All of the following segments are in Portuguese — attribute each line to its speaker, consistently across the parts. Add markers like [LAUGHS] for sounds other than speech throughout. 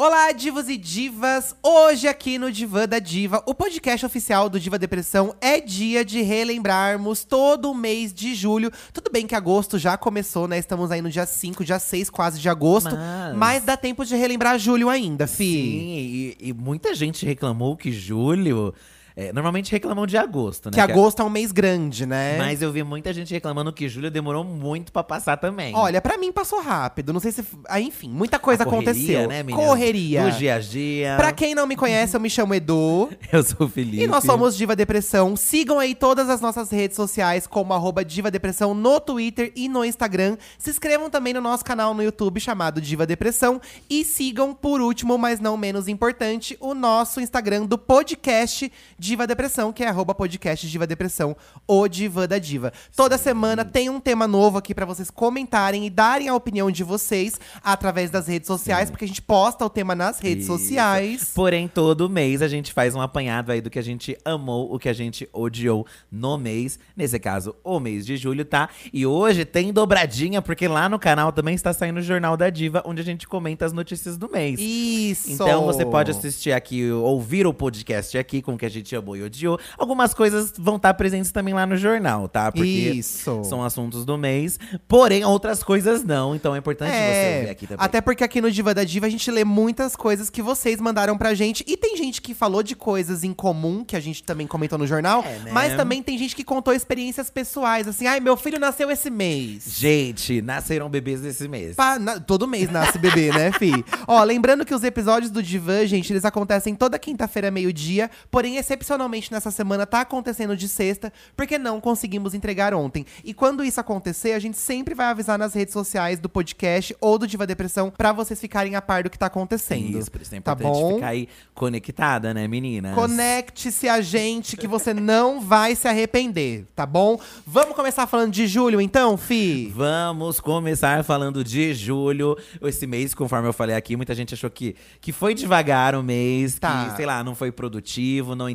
Speaker 1: Olá, divos e divas! Hoje aqui no Divã da Diva, o podcast oficial do Diva Depressão, é dia de relembrarmos todo o mês de julho. Tudo bem que agosto já começou, né? Estamos aí no dia 5, dia 6 quase de agosto.
Speaker 2: Mas-
Speaker 1: Mas, dá tempo de relembrar julho ainda, fi.
Speaker 2: Sim, e, e muita gente reclamou que julho. É, normalmente reclamam de agosto, né?
Speaker 1: Que agosto é um mês grande, né?
Speaker 2: Mas eu vi muita gente reclamando que julho demorou muito pra passar também.
Speaker 1: Olha, pra mim passou rápido. Não sei se. Ah, enfim, muita coisa
Speaker 2: correria,
Speaker 1: aconteceu.
Speaker 2: né, menina?
Speaker 1: Correria.
Speaker 2: Do dia a dia.
Speaker 1: Pra quem não me conhece, eu me chamo Edu. [LAUGHS]
Speaker 2: Eu sou o Felipe.
Speaker 1: E nós somos Diva Depressão. Sigam aí todas as nossas redes sociais, como arroba Diva Depressão no Twitter e no Instagram. Se inscrevam também no nosso canal no YouTube chamado Diva Depressão. E sigam, por último, mas não menos importante, o nosso Instagram do podcast Diva Depressão, que é arroba podcast Diva Depressão, o Diva da Diva. Toda semana tem um tema novo aqui pra vocês comentarem e darem a opinião de vocês através das redes sociais, porque a gente posta o tema nas redes
Speaker 2: Isso.
Speaker 1: sociais.
Speaker 2: Porém, todo mês a gente faz um apanhado aí do que a gente amou, o que a gente odiou no mês. Nesse caso, o mês de julho, tá? E hoje tem dobradinha, porque lá no canal também está saindo o Jornal da Diva, onde a gente comenta as notícias do mês.
Speaker 1: Isso!
Speaker 2: Então você pode assistir aqui, ouvir o podcast aqui com o que a gente amou e odiou. Algumas coisas vão estar presentes também lá no jornal, tá? Porque
Speaker 1: Isso.
Speaker 2: são assuntos do mês. Porém, outras coisas não. Então é importante você ouvir aqui também.
Speaker 1: Até porque aqui no Diva da Diva a gente lê muitas coisas que vocês mandaram pra gente. E tem gente que falou de coisas em comum, que a gente também comentou no jornal.
Speaker 2: É, né?
Speaker 1: Mas também tem gente que contou experiências pessoais. Assim, ai, meu filho nasceu esse mês.
Speaker 2: Gente, nasceram bebês esse mês.
Speaker 1: Pá, na- todo mês nasce bebê, né, fi? [LAUGHS] Ó, lembrando que os episódios do Divan, gente, eles acontecem toda quinta-feira, meio-dia. Porém, excepcionalmente nessa semana tá acontecendo de sexta, porque não conseguimos entregar ontem. E quando isso acontecer, a gente sempre vai avisar nas redes sociais do podcast ou do Diva Depressão pra vocês ficarem a par do que tá acontecendo.
Speaker 2: Isso, por isso é
Speaker 1: tá
Speaker 2: importante
Speaker 1: bom?
Speaker 2: ficar aí conectada, né, meninas?
Speaker 1: Conecte-se a gente que você não vai se arrepender, tá bom? Vamos começar falando de julho então, fi?
Speaker 2: Vamos começar falando de julho. Esse mês, conforme eu falei aqui, muita gente achou que, que foi devagar o mês,
Speaker 1: Tá.
Speaker 2: que, sei lá, não foi produtivo, não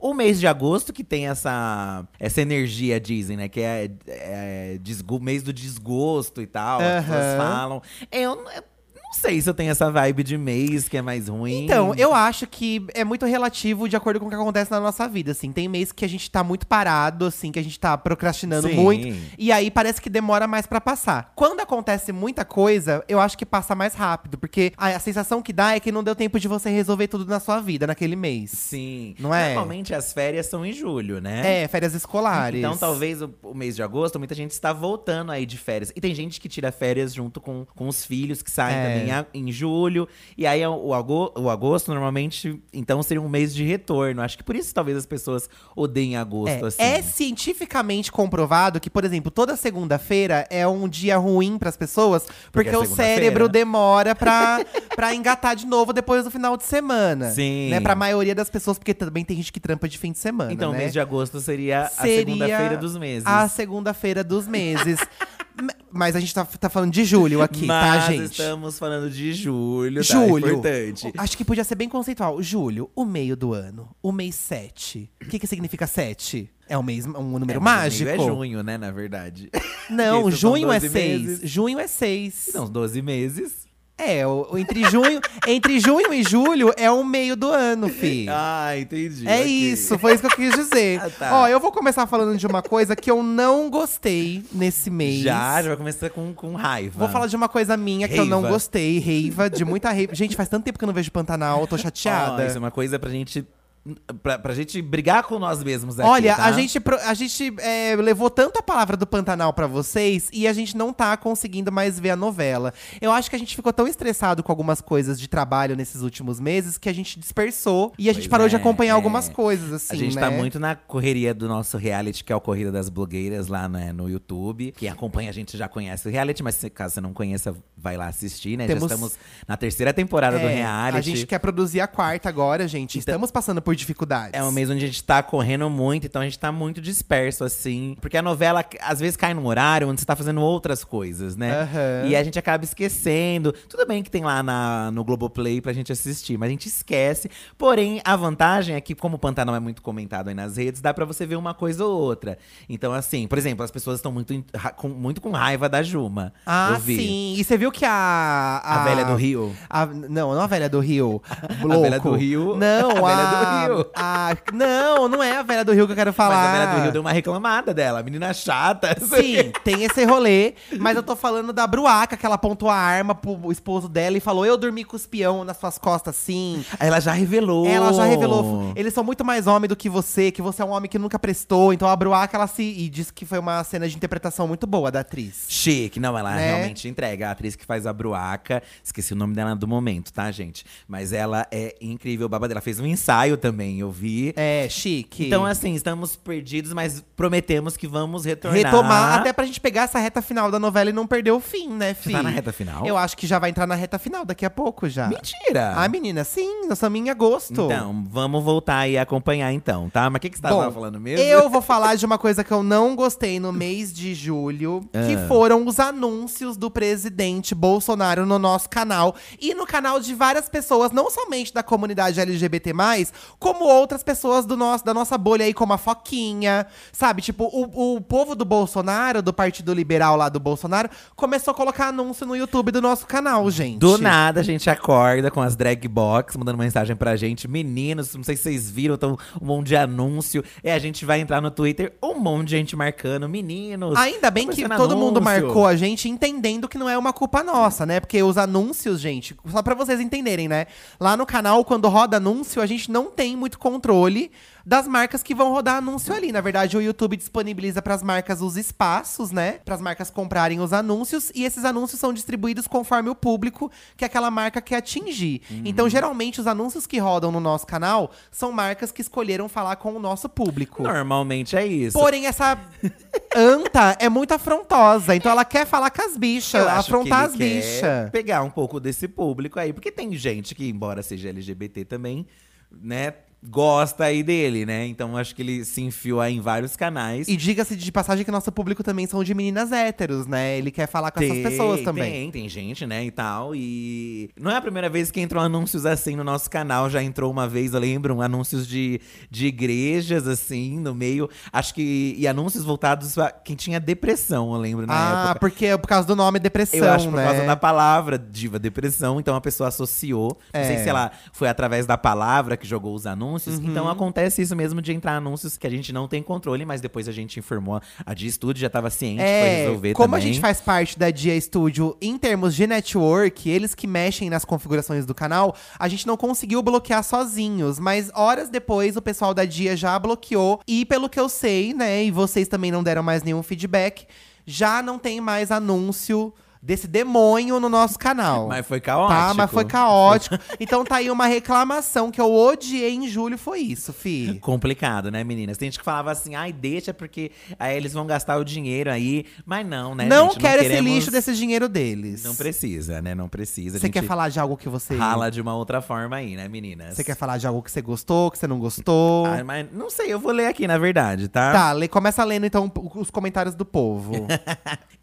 Speaker 2: O mês de agosto que tem essa, essa energia, dizem, né? Que é, é desgo- mês do desgosto e tal, as pessoas falam. Eu, eu não sei se eu tenho essa vibe de mês que é mais ruim.
Speaker 1: Então, eu acho que é muito relativo de acordo com o que acontece na nossa vida, assim. Tem mês que a gente tá muito parado, assim, que a gente tá procrastinando
Speaker 2: Sim.
Speaker 1: muito. E aí parece que demora mais pra passar. Quando acontece muita coisa, eu acho que passa mais rápido. Porque a, a sensação que dá é que não deu tempo de você resolver tudo na sua vida naquele mês.
Speaker 2: Sim.
Speaker 1: Não é?
Speaker 2: Normalmente as férias são em julho, né?
Speaker 1: É, férias escolares.
Speaker 2: Então, talvez o, o mês de agosto, muita gente está voltando aí de férias. E tem gente que tira férias junto com, com os filhos, que saem
Speaker 1: É.
Speaker 2: também a- em julho. E aí, o, ago, o agosto, normalmente, então, seria um mês de retorno. Acho que por isso, talvez, as pessoas odeiem agosto,
Speaker 1: É,
Speaker 2: assim.
Speaker 1: é cientificamente comprovado que, por exemplo, toda segunda-feira é um dia ruim pras pessoas, porque,
Speaker 2: é
Speaker 1: o
Speaker 2: segunda-feira.
Speaker 1: cérebro demora pra, [LAUGHS] pra engatar de novo depois do final de semana.
Speaker 2: Sim.
Speaker 1: Né, pra maioria das pessoas, porque também tem gente que trampa de fim de semana.
Speaker 2: Então, o
Speaker 1: né?
Speaker 2: mês de agosto seria, a
Speaker 1: Seria
Speaker 2: segunda-feira dos meses.
Speaker 1: A segunda-feira dos meses. [LAUGHS] Mas a gente tá, tá falando de julho aqui,
Speaker 2: Mas
Speaker 1: tá, gente?
Speaker 2: estamos falando de julho, tá?
Speaker 1: Julho.
Speaker 2: Importante.
Speaker 1: Acho que podia ser bem conceitual. Julho, o meio do ano. O mês 7. O que, que significa 7? É um mês, um número
Speaker 2: É,
Speaker 1: mágico?
Speaker 2: É junho, né, na verdade.
Speaker 1: Não, [LAUGHS] junho é
Speaker 2: 12
Speaker 1: 6.
Speaker 2: meses.
Speaker 1: Junho é 6.
Speaker 2: São os 12 meses.
Speaker 1: É, o, entre junho, [LAUGHS] entre junho e julho é o meio do ano, fi.
Speaker 2: Ah, entendi.
Speaker 1: É
Speaker 2: ok.
Speaker 1: isso, foi isso que eu quis dizer. [LAUGHS]
Speaker 2: Ah, tá.
Speaker 1: Ó, eu vou começar falando de uma coisa que eu não gostei nesse mês.
Speaker 2: Já, já vai começar com, com raiva.
Speaker 1: Vou falar de uma coisa minha que eu não gostei, reiva, de muita reiva. Gente, faz tanto tempo que eu não vejo Pantanal, eu tô chateada.
Speaker 2: Ó, isso é uma coisa pra gente. Pra, pra gente brigar com nós mesmos aqui.
Speaker 1: Olha,
Speaker 2: tá?
Speaker 1: a gente, a gente é, levou tanto a palavra do Pantanal pra vocês e a gente não tá conseguindo mais ver a novela. Eu acho que a gente ficou tão estressado com algumas coisas de trabalho nesses últimos meses que a gente dispersou e a gente
Speaker 2: Pois
Speaker 1: parou de
Speaker 2: é,
Speaker 1: acompanhar
Speaker 2: é.
Speaker 1: algumas coisas, assim,
Speaker 2: a gente
Speaker 1: né?
Speaker 2: tá muito na correria do nosso reality, que é o Corrida das Blogueiras, lá né, no YouTube. Quem acompanha a gente já conhece o reality, mas se, caso você não conheça, vai lá assistir, né?
Speaker 1: Temos-
Speaker 2: Já estamos na terceira temporada do
Speaker 1: É,
Speaker 2: reality.
Speaker 1: A gente quer produzir a quarta agora, gente.
Speaker 2: Então-
Speaker 1: Estamos passando por por dificuldades.
Speaker 2: É um mês onde a gente tá correndo muito, então a gente tá muito disperso, assim. Porque a novela, às vezes, cai num horário onde você tá fazendo outras coisas, né?
Speaker 1: Aham.
Speaker 2: E a gente acaba esquecendo. Tudo bem que tem lá na, no Globoplay pra gente assistir, mas a gente esquece. Porém, a vantagem é que, como o Pantanal é muito comentado aí nas redes, dá pra você ver uma coisa ou outra. Então, assim, por exemplo, as pessoas estão muito, com, muito com raiva da Juma.
Speaker 1: Ah, sim. E você viu que a.
Speaker 2: A velha do Rio.
Speaker 1: a- não, não a velha do Rio. [LAUGHS]
Speaker 2: A velha do Rio.
Speaker 1: Não, [LAUGHS]
Speaker 2: A velha do
Speaker 1: a-
Speaker 2: Rio.
Speaker 1: a- não, não é a velha do Rio que eu quero falar.
Speaker 2: Mas a velha do Rio deu uma reclamada dela. Menina chata.
Speaker 1: Sim, tem esse rolê, mas eu tô falando da Bruaca, que ela apontou a arma pro esposo dela e falou: Eu dormi com os peão nas suas costas, sim.
Speaker 2: Aí Ela já revelou.
Speaker 1: Ela já revelou, eles são muito mais homem do que você, que você é um homem que nunca prestou. Então a Bruaca, ela se. E disse que foi uma cena de interpretação muito boa da atriz.
Speaker 2: Chique, não, ela
Speaker 1: Né?
Speaker 2: realmente entrega. A atriz que faz a Bruaca, esqueci o nome dela do momento, tá, gente? Mas ela é incrível, babadeira. Ela fez um ensaio também, eu vi.
Speaker 1: É, chique.
Speaker 2: Então, assim, estamos perdidos, mas prometemos que vamos retornar.
Speaker 1: retomar, até pra gente pegar essa reta final da novela e não perder o fim, né, fi?
Speaker 2: tá na reta final?
Speaker 1: Eu acho que já vai entrar na reta final daqui a pouco já.
Speaker 2: Mentira!
Speaker 1: Ah, menina, sim, nós estamos em agosto.
Speaker 2: Então, vamos voltar e acompanhar então, tá? Mas o que, que você tava
Speaker 1: Bom,
Speaker 2: falando mesmo?
Speaker 1: Eu vou falar de uma coisa que eu não gostei no mês de julho, que
Speaker 2: Ah.
Speaker 1: foram os anúncios do presidente Bolsonaro no nosso canal e no canal de várias pessoas, não somente da comunidade LGBT+, como outras pessoas do nosso, da nossa bolha aí, como a Foquinha, sabe? Tipo, o, o povo do Bolsonaro, do Partido Liberal lá do Bolsonaro, começou a colocar anúncio no YouTube do nosso canal, gente.
Speaker 2: Do nada a gente acorda com as drag box mandando mensagem pra gente. Meninos, não sei se vocês viram, então um monte de anúncio. E a gente vai entrar no Twitter, um monte de gente marcando. Meninos.
Speaker 1: Ainda bem que todo mundo
Speaker 2: anúncio.
Speaker 1: marcou a gente entendendo que não é uma culpa nossa, né? Porque os anúncios, gente, só pra vocês entenderem, né? Lá no canal, quando roda anúncio, a gente não tem muito controle das marcas que vão rodar anúncio ali. Na verdade, o YouTube disponibiliza pras marcas os espaços, né? Para as marcas comprarem os anúncios e esses anúncios são distribuídos conforme o público que aquela marca quer atingir.
Speaker 2: Uhum.
Speaker 1: Então, geralmente os anúncios que rodam no nosso canal são marcas que escolheram falar com o nosso público.
Speaker 2: Normalmente é isso.
Speaker 1: Porém, essa anta é muito afrontosa. Então ela quer falar com as bichas, afrontar as bichas.
Speaker 2: Pegar um pouco desse público aí. Porque tem gente que, embora seja LGBT também, né, gosta aí dele, né? Então acho que ele se enfiou aí em vários canais.
Speaker 1: E diga-se de passagem que nosso público também são de meninas héteros, né? Ele quer falar com essas pessoas também.
Speaker 2: Tem, tem gente, né, e tal. E não é a primeira vez que entram anúncios assim no nosso canal. Já entrou uma vez, eu lembro, anúncios de, de igrejas, assim, no meio. Acho que. E anúncios voltados a quem tinha depressão, eu lembro, na
Speaker 1: ah,
Speaker 2: época.
Speaker 1: porque é por causa do nome depressão,
Speaker 2: Eu acho por
Speaker 1: né?
Speaker 2: causa da palavra diva depressão, então a pessoa associou. Não sei
Speaker 1: É.
Speaker 2: se ela foi através da palavra que jogou os anúncios.
Speaker 1: Uhum.
Speaker 2: Então acontece isso mesmo de entrar anúncios que a gente não tem controle, mas depois a gente informou. A Dia Studio já tava ciente, foi
Speaker 1: É,
Speaker 2: resolver
Speaker 1: como
Speaker 2: também.
Speaker 1: a gente faz parte da Dia Studio em termos de network, eles que mexem nas configurações do canal, a gente não conseguiu bloquear sozinhos, mas horas depois o pessoal da Dia já bloqueou e pelo que eu sei, né, e vocês também não deram mais nenhum feedback, já não tem mais anúncio desse demônio no nosso canal.
Speaker 2: Mas foi caótico.
Speaker 1: Tá, mas foi caótico. então tá aí uma reclamação que eu odiei em julho, foi isso, fi.
Speaker 2: Complicado, né, meninas? Tem gente que falava assim, ai, deixa, porque aí eles vão gastar o dinheiro aí. Mas não, né,
Speaker 1: não
Speaker 2: gente?
Speaker 1: quero
Speaker 2: queremos-
Speaker 1: esse lixo desse dinheiro deles.
Speaker 2: Não precisa, né? Não precisa.
Speaker 1: Você quer falar de algo que você.
Speaker 2: Rala de uma outra forma aí, né, meninas?
Speaker 1: Você quer falar de algo que você gostou, que você não gostou?
Speaker 2: Ah, mas não sei, eu vou ler aqui, na verdade, tá?
Speaker 1: Tá, lê, começa lendo então os comentários do povo. [LAUGHS]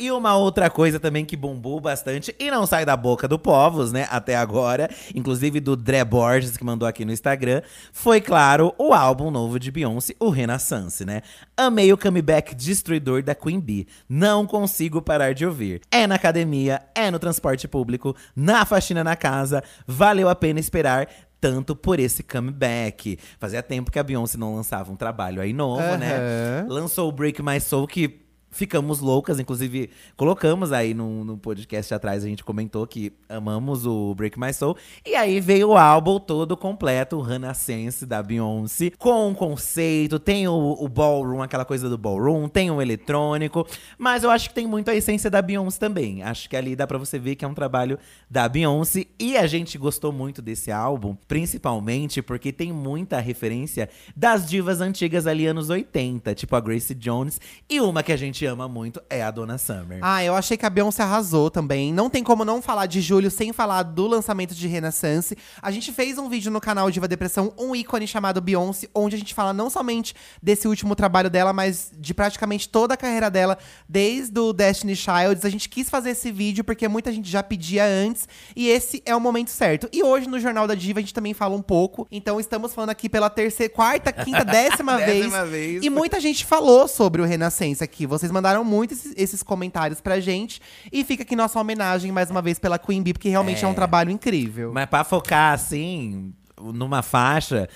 Speaker 2: E uma outra coisa também que bombou bastante e não sai da boca do povos, né, até agora, inclusive do Dre Borges, que mandou aqui no Instagram, foi, claro, o álbum novo de Beyoncé, o Renaissance, né? Amei o comeback destruidor da Queen Bee. Não consigo parar de ouvir. É na academia, é no transporte público, na faxina na casa. Valeu a pena esperar tanto por esse comeback. Fazia tempo que a Beyoncé não lançava um trabalho aí novo, né?
Speaker 1: Aham.
Speaker 2: Lançou o Break My Soul, que ficamos loucas. Inclusive, colocamos aí no, no podcast atrás, a gente comentou que amamos o Break My Soul. E aí veio o álbum todo completo, o Renaissance da Beyoncé, com um conceito. Tem o, o ballroom, aquela coisa do ballroom, tem o eletrônico. Mas eu acho que tem muito a essência da Beyoncé também. Acho que ali dá pra você ver que é um trabalho da Beyoncé. E a gente gostou muito desse álbum, principalmente porque tem muita referência das divas antigas ali, anos 80, tipo a Grace Jones. E uma que a gente gente ama muito é a Dona Summer.
Speaker 1: Ah, eu achei que a Beyoncé arrasou também. Não tem como não falar de julho sem falar do lançamento de Renaissance. A gente fez um vídeo no canal Diva Depressão, um ícone chamado Beyoncé, onde a gente fala não somente desse último trabalho dela, mas de praticamente toda a carreira dela, desde o Destiny Childs. A gente quis fazer esse vídeo porque muita gente já pedia antes, e esse é o momento certo. E hoje no Jornal da Diva a gente também fala um pouco. Então estamos falando aqui pela terceira, quarta, quinta, [LAUGHS] décima, vez.
Speaker 2: Décima vez.
Speaker 1: E muita gente falou sobre o Renascença aqui. Vocês mandaram muito esses, esses comentários pra gente. E fica aqui nossa homenagem mais uma vez pela Queen Bee, porque realmente é, um trabalho incrível.
Speaker 2: Mas pra focar, assim, numa faixa.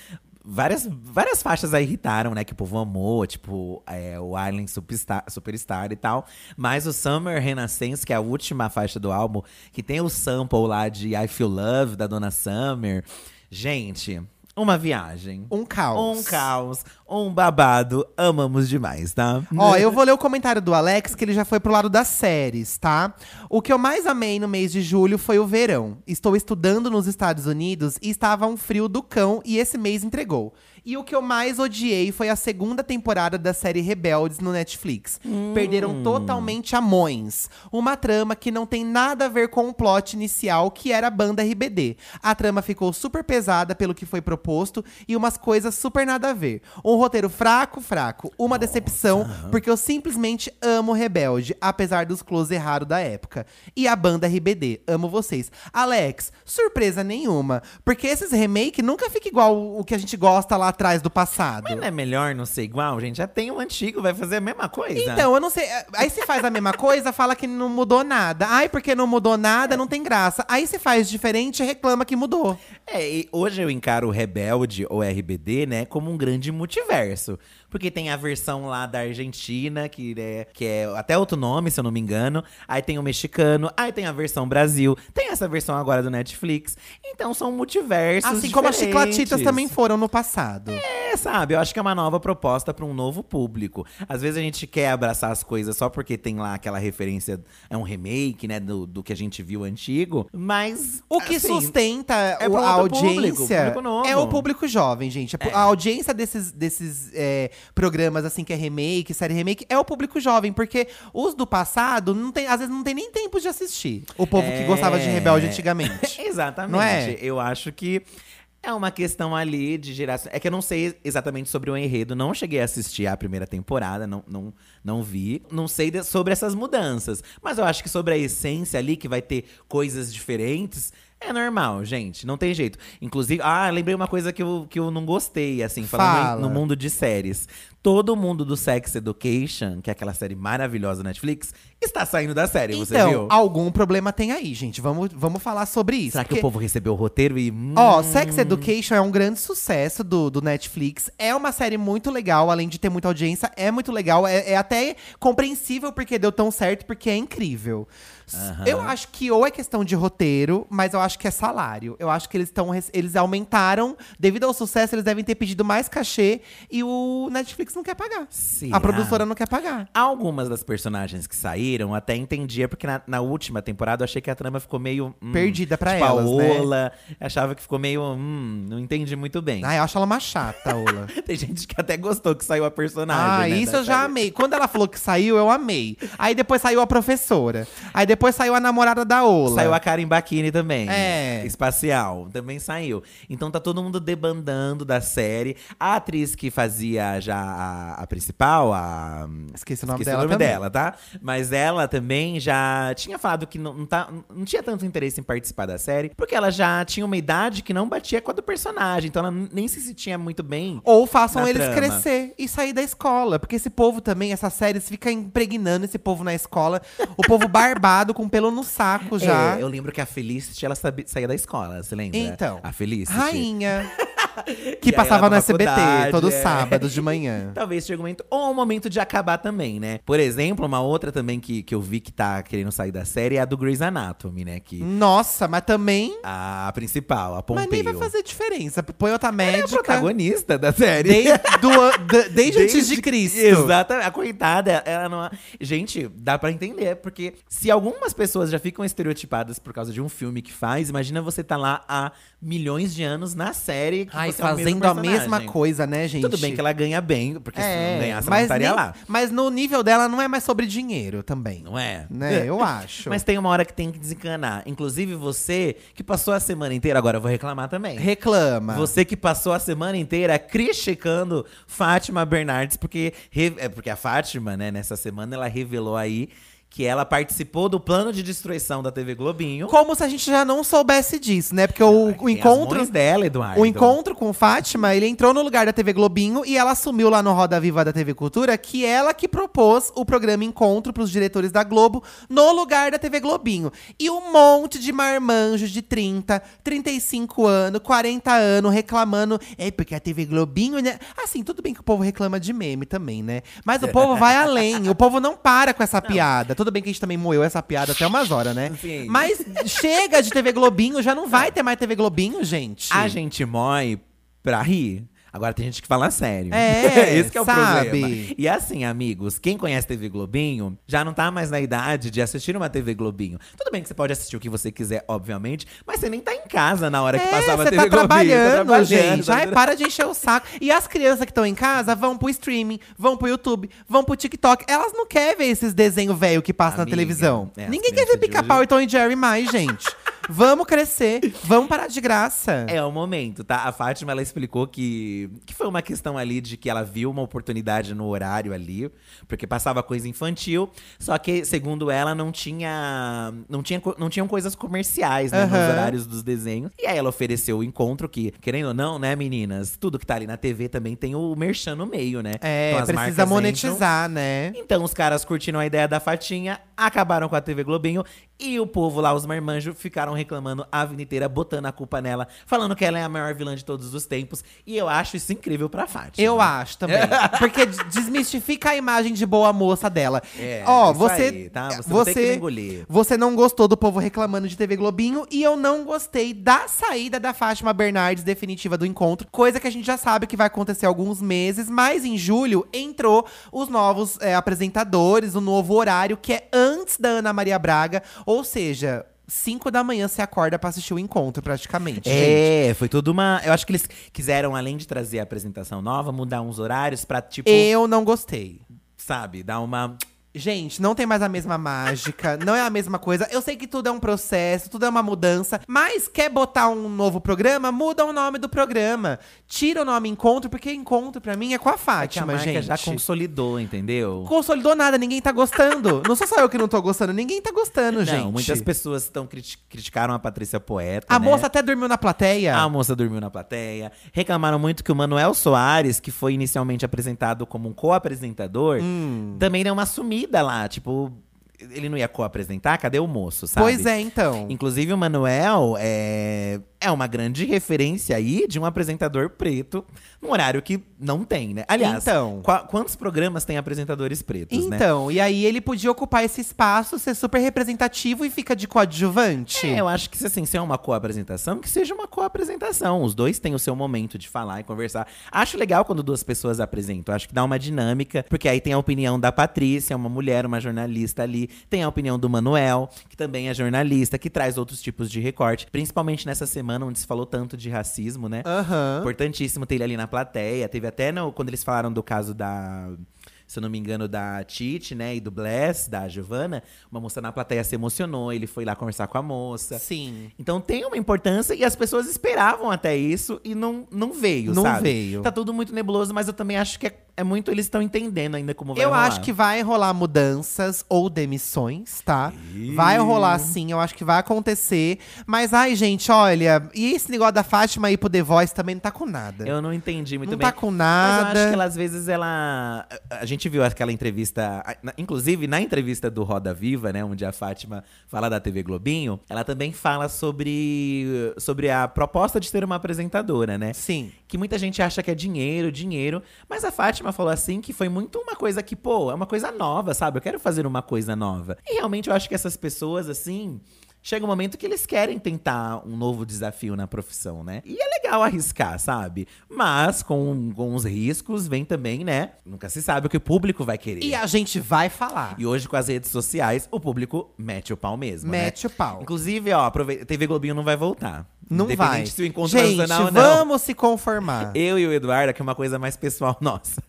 Speaker 2: Várias, várias faixas aí irritaram, né? Que o povo amou, tipo é, o Island Superstar, Superstar e tal. Mas o Summer Renaissance, que é a última faixa do álbum, que tem o sample lá de I Feel Love, da Dona Summer. Gente, uma viagem.
Speaker 1: Um caos.
Speaker 2: Um caos, um babado. Amamos demais, tá?
Speaker 1: Ó, eu vou ler o comentário do Alex, que ele já foi pro lado das séries, tá? O que eu mais amei no mês de julho foi o verão. Estou estudando nos Estados Unidos e estava um frio do cão e esse mês entregou. E o que eu mais odiei foi a segunda temporada da série Rebeldes no Netflix. Perderam totalmente Amões. Uma trama que não tem nada a ver com o plot inicial, que era a banda RBD. A trama ficou super pesada pelo que foi proposto e umas coisas super nada a ver. Um roteiro fraco, fraco. Uma decepção, porque eu simplesmente amo Rebelde, apesar dos close errados da época. E a banda RBD, amo vocês. Alex, surpresa nenhuma. Porque esses remake nunca fica igual o que a gente gosta lá atrás do passado.
Speaker 2: Mas não é melhor não ser igual, gente? Já tem o antigo, vai fazer a mesma coisa.
Speaker 1: Então, eu não sei. Aí se faz a mesma coisa, fala que não mudou nada. Ai, porque não mudou nada, não tem graça. Aí se faz diferente, reclama que mudou.
Speaker 2: É, e hoje eu encaro o Rebelde ou RBD, né, como um grande multiverso. Porque tem a versão lá da Argentina, que é, que é até outro nome, se eu não me engano. Aí tem o mexicano, aí tem a versão Brasil. Tem essa versão agora do Netflix. Então são multiversos
Speaker 1: Assim como as chiclatitas
Speaker 2: diferentes.
Speaker 1: também foram no passado.
Speaker 2: É, sabe? Eu acho que é uma nova proposta para um novo público. Às vezes a gente quer abraçar as coisas só porque tem lá aquela referência, é um remake, né, do, do que a gente viu antigo. Mas.
Speaker 1: O que
Speaker 2: assim,
Speaker 1: sustenta
Speaker 2: é
Speaker 1: o- a
Speaker 2: público,
Speaker 1: audiência
Speaker 2: público novo.
Speaker 1: é o público jovem, gente. A,
Speaker 2: É.
Speaker 1: a audiência desses, desses é, programas, assim, que é remake, série remake, é o público jovem. Porque os do passado, não tem, às vezes, não tem nem tempo de assistir. O povo que
Speaker 2: É.
Speaker 1: gostava de Rebelde antigamente. [LAUGHS]
Speaker 2: Exatamente.
Speaker 1: Não é?
Speaker 2: Eu acho que é uma questão ali de geração. É que eu não sei exatamente sobre o enredo, não cheguei a assistir a primeira temporada, não, não, não vi. Não sei de- sobre essas mudanças. Mas eu acho que sobre a essência ali, que vai ter coisas diferentes. É normal, gente. Não tem jeito. Inclusive, ah, lembrei uma coisa que eu, que eu não gostei, assim, falando
Speaker 1: Fala.
Speaker 2: em- no mundo de séries. Todo mundo do Sex Education, que é aquela série maravilhosa da Netflix, está saindo da série, você
Speaker 1: então,
Speaker 2: viu?
Speaker 1: algum problema tem aí, gente. Vamos, vamos falar sobre isso.
Speaker 2: Será que
Speaker 1: porque-
Speaker 2: o povo recebeu o roteiro e.
Speaker 1: Ó, Sex Education é um grande sucesso do, do Netflix. É uma série muito legal, além de ter muita audiência, é muito legal. É, é até compreensível porque deu tão certo, porque é incrível.
Speaker 2: Aham.
Speaker 1: Eu acho que ou é questão de roteiro, mas eu acho que é salário. Eu acho que eles estão. Eles aumentaram, devido ao sucesso, eles devem ter pedido mais cachê e o Netflix não quer pagar.
Speaker 2: Será?
Speaker 1: A produtora não quer pagar.
Speaker 2: Algumas das personagens que saíram até entendia, porque na, na última temporada eu achei que a trama ficou meio. hum,
Speaker 1: Perdida pra
Speaker 2: tipo
Speaker 1: elas,
Speaker 2: a
Speaker 1: né?
Speaker 2: Achava que ficou meio. Hum, não entendi muito bem.
Speaker 1: Ai, eu acho ela uma chata, Ola. [LAUGHS]
Speaker 2: Tem gente que até gostou que saiu a personagem.
Speaker 1: Ah,
Speaker 2: né,
Speaker 1: isso eu já
Speaker 2: série.
Speaker 1: amei. Quando ela falou que saiu, eu amei. Aí depois saiu a professora. Aí depois saiu a namorada da Ola.
Speaker 2: Saiu a Karen Bakini também.
Speaker 1: É.
Speaker 2: Espacial. Também saiu. Então tá todo mundo debandando da série. A atriz que fazia já a, a principal, a.
Speaker 1: Esqueci o nome
Speaker 2: Esqueci
Speaker 1: dela
Speaker 2: o nome dela, tá? Mas ela também já tinha falado que não, não, tá, não tinha tanto interesse em participar da série, porque ela já tinha uma idade que não batia com a do personagem. Então ela nem se sentia muito bem.
Speaker 1: Ou façam eles
Speaker 2: trama.
Speaker 1: crescer e sair da escola. Porque esse povo também, essas séries, fica impregnando esse povo na escola. O povo [LAUGHS] barbado, com pelo no saco já.
Speaker 2: É, eu lembro que a Felicity, ela saía da escola, você lembra?
Speaker 1: Então.
Speaker 2: A Felicity.
Speaker 1: Rainha. [LAUGHS] [LAUGHS] Que passava no SBT todo
Speaker 2: é.
Speaker 1: sábado de manhã. [LAUGHS]
Speaker 2: Talvez chegue um momento, ou um momento de acabar também, né? Por exemplo, uma outra também que, que eu vi que tá querendo sair da série é a do Grey's Anatomy, né? Que
Speaker 1: Nossa, mas também.
Speaker 2: a principal, a Pompeio.
Speaker 1: Mas nem vai fazer diferença. Põe outra
Speaker 2: Ela é a
Speaker 1: médica.
Speaker 2: protagonista da série.
Speaker 1: Desde, do- de- desde antes de Cristo.
Speaker 2: Exatamente. A coitada, ela não. Gente, dá pra entender, porque se algumas pessoas já ficam estereotipadas por causa de um filme que faz, imagina você tá lá há milhões de anos na série que
Speaker 1: Ai,
Speaker 2: é
Speaker 1: fazendo a mesma coisa, né, gente?
Speaker 2: Tudo bem que ela ganha bem, porque se não ganhasse, ela não estaria
Speaker 1: nem-
Speaker 2: lá.
Speaker 1: mas no nível dela não é mais sobre dinheiro também.
Speaker 2: Não é?
Speaker 1: Né? Eu acho.
Speaker 2: Mas tem uma hora que tem que desencanar. Inclusive você que passou a semana inteira, agora eu vou reclamar também.
Speaker 1: Reclama.
Speaker 2: Você que passou a semana inteira criticando Fátima Bernardes, porque, é porque a Fátima, né, nessa semana, ela revelou aí que ela participou do plano de destruição da TV Globinho.
Speaker 1: Como se a gente já não soubesse disso, né? Porque o, o encontro.
Speaker 2: dela, Eduardo.
Speaker 1: O encontro com Fátima, ele entrou no lugar da TV Globinho e ela assumiu lá no Roda Viva da TV Cultura que ela que propôs o programa Encontro pros diretores da Globo no lugar da TV Globinho. E um monte de marmanjos de 30, 35 anos, 40 anos reclamando. É porque a TV Globinho, né? Assim, tudo bem que o povo reclama de meme também, né? Mas o povo vai além. O povo não para com essa piada. Tudo bem que a gente também moeu essa piada até umas horas, né?
Speaker 2: Sim.
Speaker 1: Mas chega de TV Globinho, já não vai ter mais TV Globinho, gente.
Speaker 2: A gente mói pra rir. Agora tem gente que fala sério.
Speaker 1: É, [LAUGHS]
Speaker 2: Esse que é o
Speaker 1: sabe?
Speaker 2: problema. E assim, amigos, quem conhece TV Globinho já não tá mais na idade de assistir uma TV Globinho. Tudo bem que você pode assistir o que você quiser, obviamente, mas você nem tá em casa na hora que
Speaker 1: É,
Speaker 2: passava a
Speaker 1: você
Speaker 2: TV
Speaker 1: tá
Speaker 2: Globinho.
Speaker 1: trabalhando,
Speaker 2: tá
Speaker 1: gente.
Speaker 2: tá
Speaker 1: Ai, para de encher o saco. E as crianças que estão em casa vão pro streaming, vão pro YouTube, vão pro TikTok. Elas não querem ver esses desenhos velho que passa na
Speaker 2: Amiga,
Speaker 1: televisão.
Speaker 2: é, as
Speaker 1: Ninguém quer ver Pica-Pau
Speaker 2: hoje-
Speaker 1: e Tom e Jerry mais, gente. [LAUGHS] vamos crescer, vamos parar de graça.
Speaker 2: É o momento, tá? A Fátima, ela explicou que, que foi uma questão ali de que ela viu uma oportunidade no horário ali, porque passava coisa infantil, só que, segundo ela, não tinha não, tinha, não tinham coisas comerciais, né, nos
Speaker 1: Aham.
Speaker 2: horários dos desenhos. E aí ela ofereceu o encontro, que, querendo ou não, né, meninas, tudo que tá ali na TV também tem o merchan no meio, né?
Speaker 1: É,
Speaker 2: Então
Speaker 1: precisa
Speaker 2: marcas entram,
Speaker 1: monetizar, né?
Speaker 2: então os caras curtiram a ideia da Fatinha, acabaram com a TV Globinho e o povo lá, os marmanjos, ficaram reclamando a vida inteira, botando a culpa nela, falando que ela é a maior vilã de todos os tempos. E eu acho isso incrível pra Fátima.
Speaker 1: Eu acho também. [LAUGHS] Porque desmistifica a imagem de boa moça dela.
Speaker 2: É,
Speaker 1: Ó, você.
Speaker 2: aí, tá? Você não me engolir.
Speaker 1: você não gostou do povo reclamando de TV Globinho e eu não gostei da saída da Fátima Bernardes definitiva do encontro. Coisa que a gente já sabe que vai acontecer há alguns meses, mas em julho entrou os novos é, apresentadores, o novo horário, que é antes da Ana Maria Braga. Ou seja. 5 da manhã você acorda pra assistir o encontro, praticamente. gente.
Speaker 2: É, foi tudo uma. Eu acho que eles quiseram, além de trazer a apresentação nova, mudar uns horários pra, tipo,
Speaker 1: Eu não gostei.
Speaker 2: sabe, dar uma.
Speaker 1: Gente, não tem mais a mesma mágica, não é a mesma coisa. Eu sei que tudo é um processo, tudo é uma mudança, mas quer botar um novo programa? Muda o nome do programa. Tira o nome Encontro, porque Encontro pra mim é com a
Speaker 2: É a
Speaker 1: Fátima,
Speaker 2: marca
Speaker 1: gente.
Speaker 2: já consolidou, entendeu?
Speaker 1: Consolidou nada, ninguém tá gostando. não sou só eu que não tô gostando, ninguém tá gostando, gente.
Speaker 2: Não, muitas pessoas estão criti- criticaram a Patrícia Poeta.
Speaker 1: A
Speaker 2: né?
Speaker 1: moça até dormiu na plateia.
Speaker 2: A moça dormiu na plateia. Reclamaram muito que o Manuel Soares, que foi inicialmente apresentado como um co-apresentador,
Speaker 1: Hum.
Speaker 2: também deu uma sumida lá. Tipo, ele não ia co-apresentar? Cadê o moço, sabe?
Speaker 1: pois é, então.
Speaker 2: Inclusive, o Manuel é, é uma grande referência aí de um apresentador preto, num horário que não tem, né? Aliás,
Speaker 1: Então.
Speaker 2: qua- quantos programas tem apresentadores pretos, né?
Speaker 1: Então, e aí ele podia ocupar esse espaço, ser super representativo e fica de coadjuvante.
Speaker 2: É, eu acho que assim, se é uma co-apresentação, que seja uma co-apresentação. Os dois têm o seu momento de falar e conversar. Acho legal quando duas pessoas apresentam. Acho que dá uma dinâmica, porque aí tem a opinião da Patrícia, uma mulher, uma jornalista ali. Tem a opinião do Manuel, que também é jornalista, que traz outros tipos de recorte. Principalmente nessa semana onde se falou tanto de racismo, né?
Speaker 1: Aham.
Speaker 2: Importantíssimo ter ele ali na plateia. Teve até no- quando eles falaram do caso da. Se eu não me engano, da Tite, né? E do Bless, da Giovanna. Uma moça na plateia se emocionou. Ele foi lá conversar com a moça.
Speaker 1: Sim.
Speaker 2: Então tem uma importância e as pessoas esperavam até isso e não, não veio,
Speaker 1: Não
Speaker 2: sabe?
Speaker 1: veio.
Speaker 2: Tá tudo muito nebuloso, mas eu também acho que é, é muito. Eles estão entendendo ainda como vai
Speaker 1: Eu
Speaker 2: rolar.
Speaker 1: acho que vai rolar mudanças ou demissões, tá? Vai rolar sim, eu acho que vai acontecer. Mas, ai, gente, olha, e esse negócio da Fátima ir pro The Voice também não tá com nada.
Speaker 2: Eu não entendi muito
Speaker 1: não
Speaker 2: bem.
Speaker 1: tá com
Speaker 2: Mas
Speaker 1: nada.
Speaker 2: eu acho que ela, às vezes ela. A gente viu aquela entrevista. Inclusive, na entrevista do Roda Viva, né? Onde a Fátima fala da TV Globinho, ela também fala sobre, sobre a proposta de ser uma apresentadora, né?
Speaker 1: Sim.
Speaker 2: Que muita gente acha que é dinheiro, dinheiro. Mas a Fátima falou assim que foi muito uma coisa que, pô, é uma coisa nova, sabe? Eu quero fazer uma coisa nova. E realmente eu acho que essas pessoas, assim. Chega um momento que eles querem tentar um novo desafio na profissão, né? E é legal arriscar, sabe? Mas com, com os riscos vem também, né? Nunca se sabe o que o público vai querer.
Speaker 1: E a gente vai falar.
Speaker 2: E hoje, com as redes sociais, o público mete o pau mesmo. né?
Speaker 1: Mete o pau.
Speaker 2: Inclusive, ó, TV Globinho não vai voltar.
Speaker 1: Não vai.
Speaker 2: Se o encontro
Speaker 1: Gente,
Speaker 2: ou não.
Speaker 1: vamos se conformar.
Speaker 2: Eu e o Eduardo, que é uma coisa mais pessoal [LAUGHS] nossa.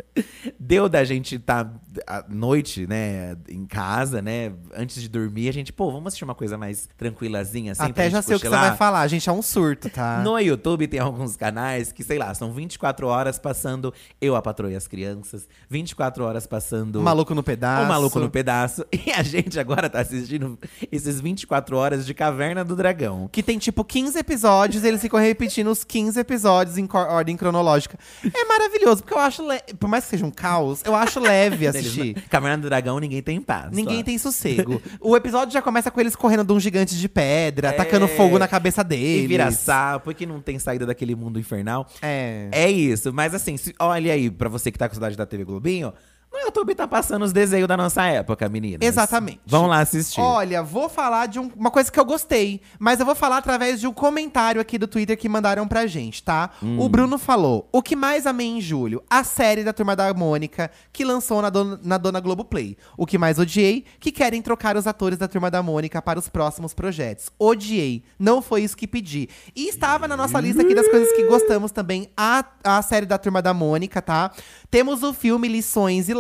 Speaker 2: Deu da gente estar à noite, né, em casa, né, antes de dormir, a gente, pô, vamos assistir uma coisa mais tranquilazinha, assim,
Speaker 1: Até já sei o que você
Speaker 2: cochilar?
Speaker 1: vai falar, gente, é um surto, tá?
Speaker 2: No YouTube tem alguns canais que, sei lá, são 24 horas passando Eu, a Patroa e as Crianças, 24 horas passando
Speaker 1: O Maluco no Pedaço.
Speaker 2: O Maluco no Pedaço. [LAUGHS] E a gente agora tá assistindo esses 24 horas de Caverna do Dragão.
Speaker 1: Que tem tipo 15 episódios, eles ficam repetindo os 15 episódios em ordem cronológica. É maravilhoso, porque eu acho. Por mais que seja um caos, eu acho leve assistir.
Speaker 2: Caverna do Dragão, ninguém tem paz.
Speaker 1: Ninguém
Speaker 2: só.
Speaker 1: tem sossego. O episódio já começa com eles correndo de um gigante de pedra,
Speaker 2: É.
Speaker 1: atacando fogo na cabeça deles.
Speaker 2: E vira sapo, que não tem saída daquele mundo infernal.
Speaker 1: É.
Speaker 2: É isso, mas assim, se- olha aí, pra você que tá com saudade da TV Globinho, YouTube tá passando os desenhos da nossa época, meninas.
Speaker 1: Exatamente.
Speaker 2: Vão lá assistir.
Speaker 1: Olha, vou falar de um- uma coisa que eu gostei, mas eu vou falar através de um comentário aqui do Twitter que mandaram pra gente, tá?
Speaker 2: Hum.
Speaker 1: O Bruno falou: O que mais amei em julho? A série da Turma da Mônica, que lançou na, Dona- na Dona Globoplay. O que mais odiei? Que querem trocar os atores da Turma da Mônica para os próximos projetos. Odiei. Não foi isso que pedi. E estava na nossa lista aqui das coisas que gostamos também a, a série da Turma da Mônica, tá? Temos o filme Lições e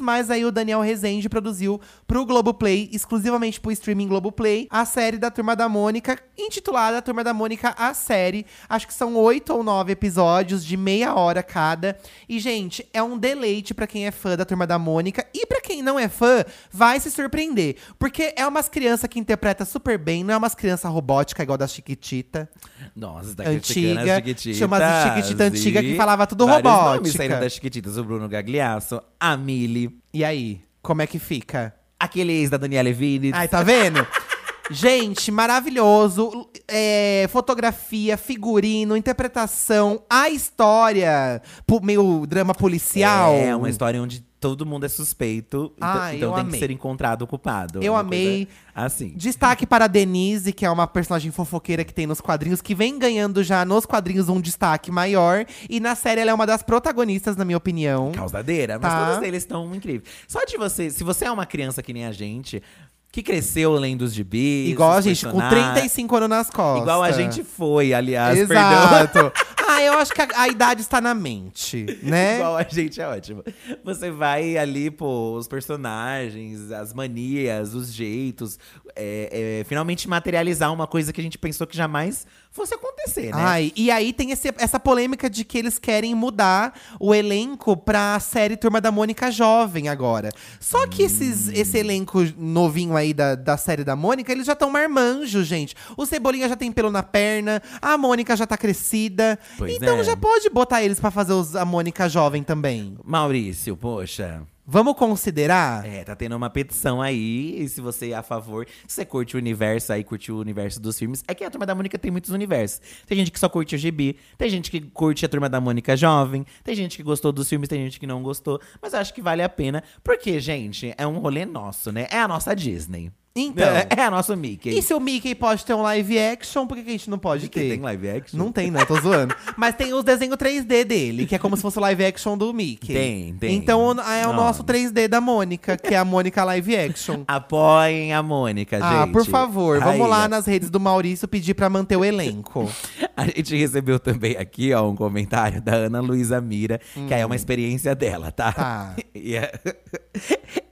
Speaker 1: Mas aí o Daniel Rezende produziu pro Globoplay, exclusivamente pro streaming Globoplay, a série da Turma da Mônica, intitulada Turma da Mônica A Série. Acho que são oito ou nove episódios de meia hora cada. E, gente, é um deleite pra quem é fã da Turma da Mônica. E pra quem não é fã, vai se surpreender. Porque é umas crianças que interpreta super bem, não é umas crianças robóticas igual da Chiquitita.
Speaker 2: Nossa, tá
Speaker 1: Antiga,
Speaker 2: criticando as Chiquititas.
Speaker 1: chama de Chiquitita antiga que falava tudo robótica.
Speaker 2: nomes saíram das Chiquititas. O Bruno Gagliasso, a Mili,
Speaker 1: E aí, como é que fica?
Speaker 2: aquele ex da Daniela Levine.
Speaker 1: Ai, tá vendo? [LAUGHS] Gente, maravilhoso. É, fotografia, figurino, interpretação, a história, meio drama policial.
Speaker 2: É uma história onde todo mundo é suspeito. então-
Speaker 1: Ai,
Speaker 2: então tem
Speaker 1: amei.
Speaker 2: que ser encontrado o culpado.
Speaker 1: Eu amei.
Speaker 2: Assim.
Speaker 1: Destaque para a Denise, que é uma personagem fofoqueira que tem nos quadrinhos, que vem ganhando já nos quadrinhos um destaque maior. E na série ela é uma das protagonistas, na minha opinião.
Speaker 2: Causadeira, mas
Speaker 1: Tá.
Speaker 2: todos eles estão incríveis. Só de você, se você é uma criança que nem a gente, que cresceu lendo os gibis.
Speaker 1: Igual a gente, com
Speaker 2: personagens,
Speaker 1: 35 anos nas costas.
Speaker 2: Igual a gente foi, aliás, perdão. [LAUGHS]
Speaker 1: Ah, eu acho que a, a idade está na mente, né? [LAUGHS]
Speaker 2: Igual a gente é ótimo. Você vai ali, pô, os personagens, as manias, os jeitos, é, é, finalmente materializar uma coisa que a gente pensou que jamais fosse acontecer, né?
Speaker 1: Ai, e aí tem esse- essa polêmica de que eles querem mudar o elenco pra série Turma da Mônica Jovem agora. Só que esses,
Speaker 2: Hum.
Speaker 1: esse elenco novinho aí da, da série da Mônica, eles já estão marmanjos, gente. O Cebolinha já tem pelo na perna, a Mônica já tá crescida.
Speaker 2: Pois
Speaker 1: então
Speaker 2: é.
Speaker 1: já pode botar eles pra fazer os- a Mônica Jovem também.
Speaker 2: Maurício, poxa.
Speaker 1: Vamos considerar?
Speaker 2: É, tá tendo uma petição aí, e se você é a favor, se você curte o universo aí, curte o universo dos filmes, é que a Turma da Mônica tem muitos universos. Tem gente que só curte o gibi, tem gente que curte a Turma da Mônica jovem, tem gente que gostou dos filmes, tem gente que não gostou, mas eu acho que vale a pena, porque, gente, é um rolê nosso, né? É a nossa Disney.
Speaker 1: Então.
Speaker 2: É, é a nossa Mickey.
Speaker 1: E se o Mickey pode ter um live action, por que, a gente não pode
Speaker 2: Mickey
Speaker 1: ter?
Speaker 2: tem live action?
Speaker 1: Não tem, não, tô zoando. [LAUGHS] Mas tem os desenhos 3D dele, que é como se fosse o live action do Mickey.
Speaker 2: Tem, tem.
Speaker 1: Então é o
Speaker 2: Ó.
Speaker 1: nosso 3D da Mônica, que é a Mônica live action. [LAUGHS]
Speaker 2: Apoiem a Mônica,
Speaker 1: Ah,
Speaker 2: gente.
Speaker 1: por favor, vamos
Speaker 2: Aí,
Speaker 1: lá
Speaker 2: ó.
Speaker 1: nas redes do Maurício pedir pra manter o elenco. [LAUGHS]
Speaker 2: A gente recebeu também aqui, ó, um comentário da Ana Luísa Mira, que aí é uma experiência dela, tá?
Speaker 1: Hum. Tá.
Speaker 2: É-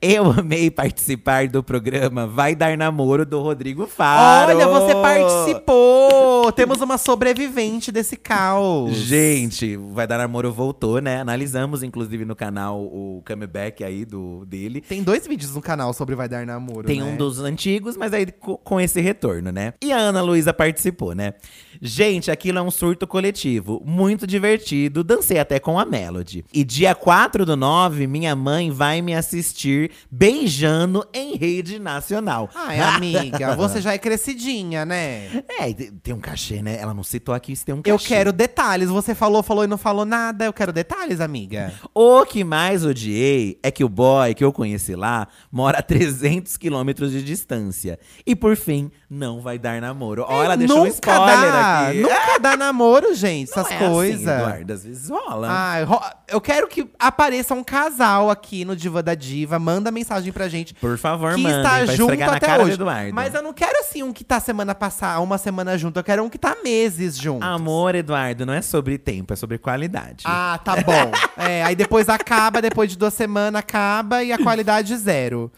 Speaker 2: Eu amei participar do programa Vai Dar Namoro do Rodrigo Faro.
Speaker 1: Olha, você participou! Temos uma sobrevivente desse caos.
Speaker 2: Gente, Vai Dar Namoro voltou, né? Analisamos, inclusive, no canal o comeback aí do, dele.
Speaker 1: Tem dois vídeos no canal sobre Vai Dar Namoro,
Speaker 2: Tem
Speaker 1: né?
Speaker 2: um dos antigos, mas aí co- com esse retorno, né? E a Ana Luísa participou, né? Gente, aquilo é um surto coletivo. Muito divertido. Dancei até com a Melody. E dia 4 do 9, minha mãe vai me assistir beijando em rede nacional.
Speaker 1: Ai, amiga, [LAUGHS] você já é crescidinha, né?
Speaker 2: É, e te- tem um cachê, né? Ela não citou aqui se tem um cachê.
Speaker 1: Eu quero detalhes. Você falou, falou e não falou nada. Eu quero detalhes, amiga.
Speaker 2: O que mais odiei é que o boy que eu conheci lá mora a 300 quilômetros de distância. E por fim, não vai dar namoro. Ó, ela deixou um
Speaker 1: nunca
Speaker 2: spoiler
Speaker 1: dá,
Speaker 2: aqui. [LAUGHS]
Speaker 1: Nunca dá namoro, gente,
Speaker 2: Não
Speaker 1: essas
Speaker 2: é assim,
Speaker 1: coisas.
Speaker 2: Eduardo, às vezes rola.
Speaker 1: Ai, ro- eu quero que apareça um casal aqui no Diva da Diva. Manda mensagem pra gente.
Speaker 2: Por favor,
Speaker 1: que está junto
Speaker 2: na
Speaker 1: até
Speaker 2: cara do
Speaker 1: hoje.
Speaker 2: Eduardo.
Speaker 1: Mas eu não quero assim um que tá semana passada, uma semana junto. Eu quero um que tá meses junto.
Speaker 2: Amor, Eduardo, não é sobre tempo, é sobre qualidade.
Speaker 1: Ah, tá bom. [LAUGHS] É, aí depois acaba, depois de duas semanas acaba e a qualidade zero.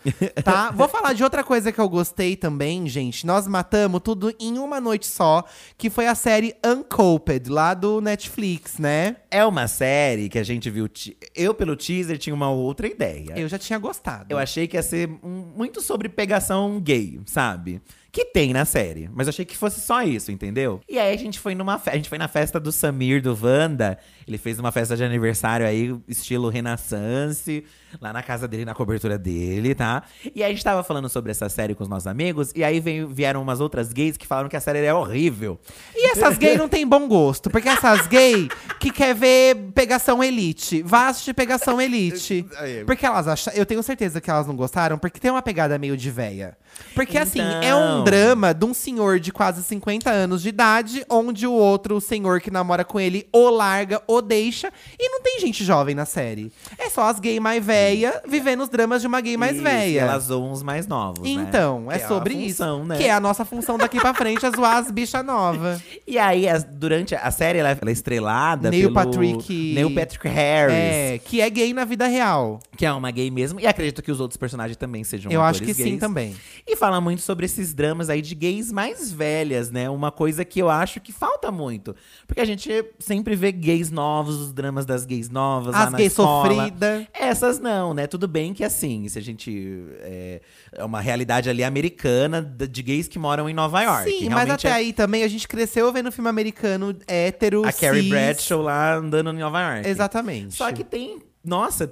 Speaker 1: Tá? Vou falar de outra coisa que eu gostei também, gente. Nós matamos tudo em uma noite só, que foi a série Uncoped, lá do Netflix, né?
Speaker 2: É uma série que a gente viu. Eu, pelo teaser, tinha uma outra ideia.
Speaker 1: Eu já tinha gostado.
Speaker 2: Eu achei que ia ser muito sobre pegação gay, sabe? Que tem na série. Mas achei que fosse só isso, entendeu? E aí a gente foi numa fe- A gente foi na festa do Samir, do Wanda. Ele fez uma festa de aniversário aí, estilo Renaissance, lá na casa dele, na cobertura dele, tá? E aí a gente tava falando sobre essa série com os nossos amigos, e aí veio- vieram umas outras gays que falaram que a série é horrível.
Speaker 1: E essas gays não tem bom gosto, porque essas gays que quer ver pegação elite, vá assistir pegação elite. [LAUGHS] Porque elas acham, eu tenho certeza que elas não gostaram, porque tem uma pegada meio de véia. Porque assim, é um
Speaker 2: Então.
Speaker 1: drama de um senhor de quase 50 anos de idade, onde o outro senhor que namora com ele o larga, o deixa, e não tem gente jovem na série. É só as gays mais véia vivendo os dramas de uma gay mais
Speaker 2: Isso,
Speaker 1: véia.
Speaker 2: E elas zoam os mais novos, né?
Speaker 1: Então, é
Speaker 2: Que a
Speaker 1: sobre
Speaker 2: função,
Speaker 1: isso.
Speaker 2: né?
Speaker 1: Que é a nossa função daqui pra frente, é zoar as bichas novas. [LAUGHS]
Speaker 2: E aí, as- durante a série, ela ela é estrelada
Speaker 1: Neil
Speaker 2: pelo
Speaker 1: Patrick-
Speaker 2: Neil Patrick Harris,
Speaker 1: É, que é gay na vida real.
Speaker 2: que é uma gay mesmo. E acredito que os outros personagens também sejam
Speaker 1: Eu acho que sim
Speaker 2: gays.
Speaker 1: também.
Speaker 2: E fala muito sobre esses dramas aí de gays mais velhas, né? Uma coisa que eu acho que falta muito. Porque a gente sempre vê gays novos, os dramas das gays novas
Speaker 1: As gays sofridas.
Speaker 2: Essas não, né? Tudo bem que assim, se a gente. É, é uma realidade ali americana de gays que moram em Nova York.
Speaker 1: Sim, mas até
Speaker 2: é
Speaker 1: aí também a gente cresceu vendo filme americano hétero,
Speaker 2: A Carrie
Speaker 1: cis.
Speaker 2: Bradshaw lá andando em Nova York.
Speaker 1: Exatamente.
Speaker 2: Só que tem. Nossa,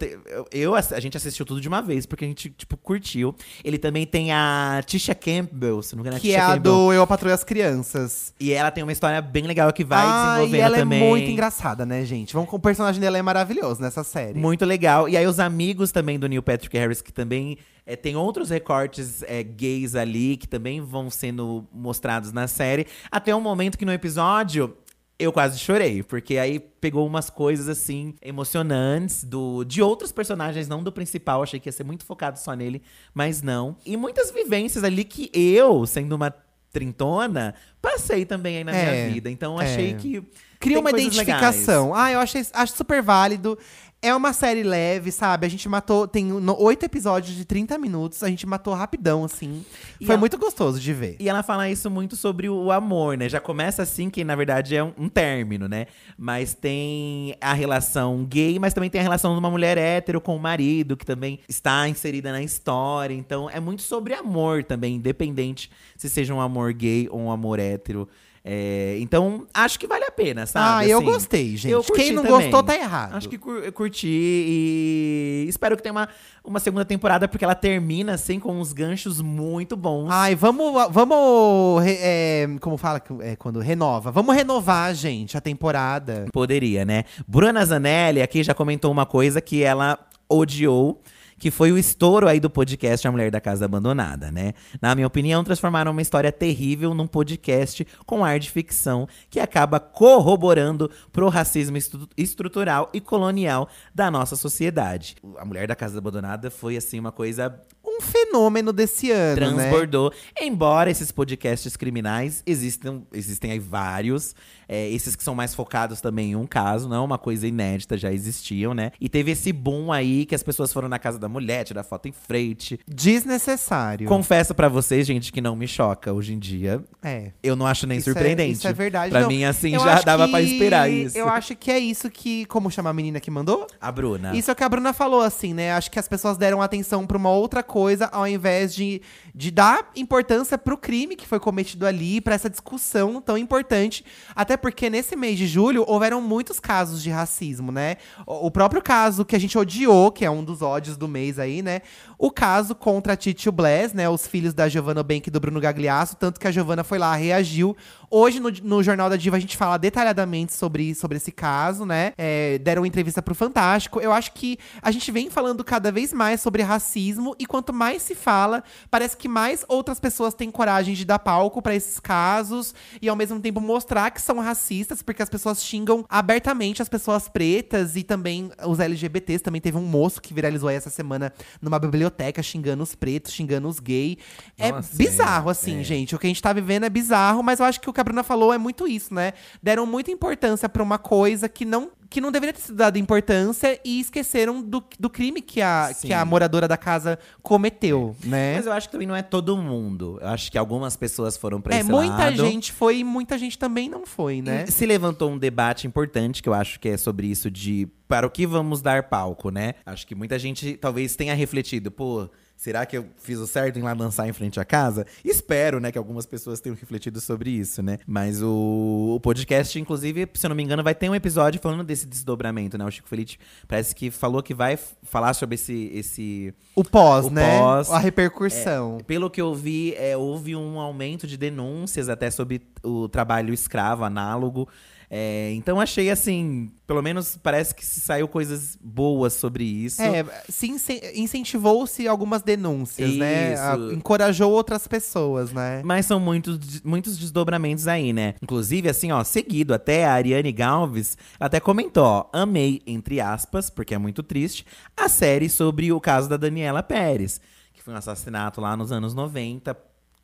Speaker 2: eu, a gente assistiu tudo de uma vez, porque a gente, tipo, curtiu. Ele também tem a Tisha Campbell, se não me engano,
Speaker 1: Que é
Speaker 2: Tisha
Speaker 1: a
Speaker 2: Campbell.
Speaker 1: do Eu Patrulho as Crianças.
Speaker 2: E ela tem uma história bem legal que vai
Speaker 1: ah,
Speaker 2: desenvolvendo
Speaker 1: e ela
Speaker 2: também.
Speaker 1: é muito engraçada, né, gente? Vamos com o personagem dela é maravilhoso nessa série.
Speaker 2: Muito legal. E aí, os amigos também do Neil Patrick Harris, que também é, tem outros recortes é, gays ali, que também vão sendo mostrados na série. Até um momento que no episódio. Eu quase chorei, porque aí pegou umas coisas assim emocionantes do de outros personagens, não do principal. Achei que ia ser muito focado só nele, mas não. E muitas vivências ali que eu, sendo uma trintona, passei também aí na
Speaker 1: É,
Speaker 2: minha vida. Então
Speaker 1: é.
Speaker 2: achei que
Speaker 1: Cria uma identificação. Ah, eu achei, acho super válido. É uma série leve, sabe? A gente matou. Tem oito episódios de 30 minutos. A gente matou rapidão, assim.
Speaker 2: E
Speaker 1: Foi
Speaker 2: a-
Speaker 1: muito gostoso de ver.
Speaker 2: E ela fala isso muito sobre o amor, né? Já começa assim, que na verdade é um, um término, né? Mas tem a relação gay, mas também tem a relação de uma mulher hétero com o marido, que também está inserida na história. Então é muito sobre amor também, independente se seja um amor gay ou um amor hétero. É, então, acho que vale a pena, sabe?
Speaker 1: ah, eu
Speaker 2: Assim,
Speaker 1: gostei, gente.
Speaker 2: eu
Speaker 1: Quem não
Speaker 2: também.
Speaker 1: gostou tá errado.
Speaker 2: Acho que cur- curti e espero que tenha uma, uma segunda temporada, porque ela termina assim com uns ganchos muito bons.
Speaker 1: Ai, vamos. Vamos. é, como fala é, quando renova? Vamos renovar, gente, a temporada.
Speaker 2: Poderia, né? Bruna Zanelli aqui já comentou uma coisa que ela odiou. Que foi o estouro aí do podcast A Mulher da Casa Abandonada, né? Na minha opinião, transformaram uma história terrível num podcast com ar de ficção que acaba corroborando pro racismo estru- estrutural e colonial da nossa sociedade. A Mulher da Casa Abandonada foi, assim, uma coisa
Speaker 1: Um fenômeno desse ano, né?
Speaker 2: transbordou. Embora esses podcasts criminais existam, existem aí vários. É, esses que são mais focados também em um caso, não é uma coisa inédita, já existiam, né? E teve esse boom aí que as pessoas foram na casa da mulher, tirar foto em frente.
Speaker 1: Desnecessário.
Speaker 2: Confesso pra vocês, gente, que não me choca hoje em dia.
Speaker 1: É.
Speaker 2: Eu não acho nem
Speaker 1: Isso é-
Speaker 2: surpreendente.
Speaker 1: isso é verdade.
Speaker 2: Pra
Speaker 1: Não,
Speaker 2: mim, assim, já dava
Speaker 1: que-
Speaker 2: pra esperar isso.
Speaker 1: Eu acho que é isso que. Como chama a menina que mandou?
Speaker 2: A Bruna.
Speaker 1: Isso é o que a Bruna falou, assim, né? Acho que as pessoas deram atenção pra uma outra coisa ao invés de, de dar importância pro crime que foi cometido ali, pra essa discussão tão importante. Até porque nesse mês de julho houveram muitos casos de racismo, né? O, próprio caso que a gente odiou, que é um dos ódios do mês aí, né? O caso contra a Titi e o Bless, né? Os filhos da Giovanna Bank e do Bruno Gagliasso, tanto que a Giovanna foi lá, reagiu. Hoje, no, no Jornal da Diva, a gente fala detalhadamente sobre, sobre esse caso, né? É, deram entrevista pro Fantástico. Eu acho que a gente vem falando cada vez mais sobre racismo, e quanto mais se fala, parece que mais outras pessoas têm coragem de dar palco pra esses casos e ao mesmo tempo mostrar que são racistas, porque as pessoas xingam abertamente as pessoas pretas e também os LGBTs. Também teve um moço que viralizou essa semana numa biblioteca xingando os pretos, xingando os gays. É bizarro, assim,
Speaker 2: é.
Speaker 1: gente. O que a gente tá vivendo é bizarro, mas eu acho que o que a Bruna falou é muito isso, né? Deram muita importância pra uma coisa que não. Que não deveria ter sido dada importância e esqueceram do, do crime que a,
Speaker 2: Sim.
Speaker 1: que a moradora da casa cometeu, né?
Speaker 2: Mas eu acho que também não é todo mundo. Eu acho que algumas pessoas foram pra
Speaker 1: É,
Speaker 2: esse
Speaker 1: muita
Speaker 2: lado.
Speaker 1: gente foi e muita gente também não foi, né?
Speaker 2: E Se levantou um debate importante, que eu acho que é sobre isso de para o que vamos dar palco, né? Acho que muita gente talvez tenha refletido, pô, será que eu fiz o certo em lá dançar em frente à casa? Espero, né, que algumas pessoas tenham refletido sobre isso, né? Mas o, o podcast, inclusive, se eu não me engano, vai ter um episódio falando desse desdobramento, né? O Chico Felice parece que falou que vai falar sobre esse, esse
Speaker 1: O pós,
Speaker 2: O
Speaker 1: né?
Speaker 2: pós,
Speaker 1: a repercussão.
Speaker 2: pelo que eu vi, é, houve um aumento de denúncias até sobre o trabalho escravo, análogo. É, então achei assim, pelo menos parece que se saiu coisas boas sobre isso.
Speaker 1: É, se incen- incentivou-se algumas denúncias, né?
Speaker 2: Isso.
Speaker 1: A- encorajou outras pessoas, né?
Speaker 2: Mas são muitos, muitos desdobramentos aí, né? Inclusive, assim, ó, seguido, até a Ariane Galves até comentou, ó, amei, entre aspas, porque é muito triste, a série sobre o caso da Daniela Pérez, que foi um assassinato lá nos anos 90,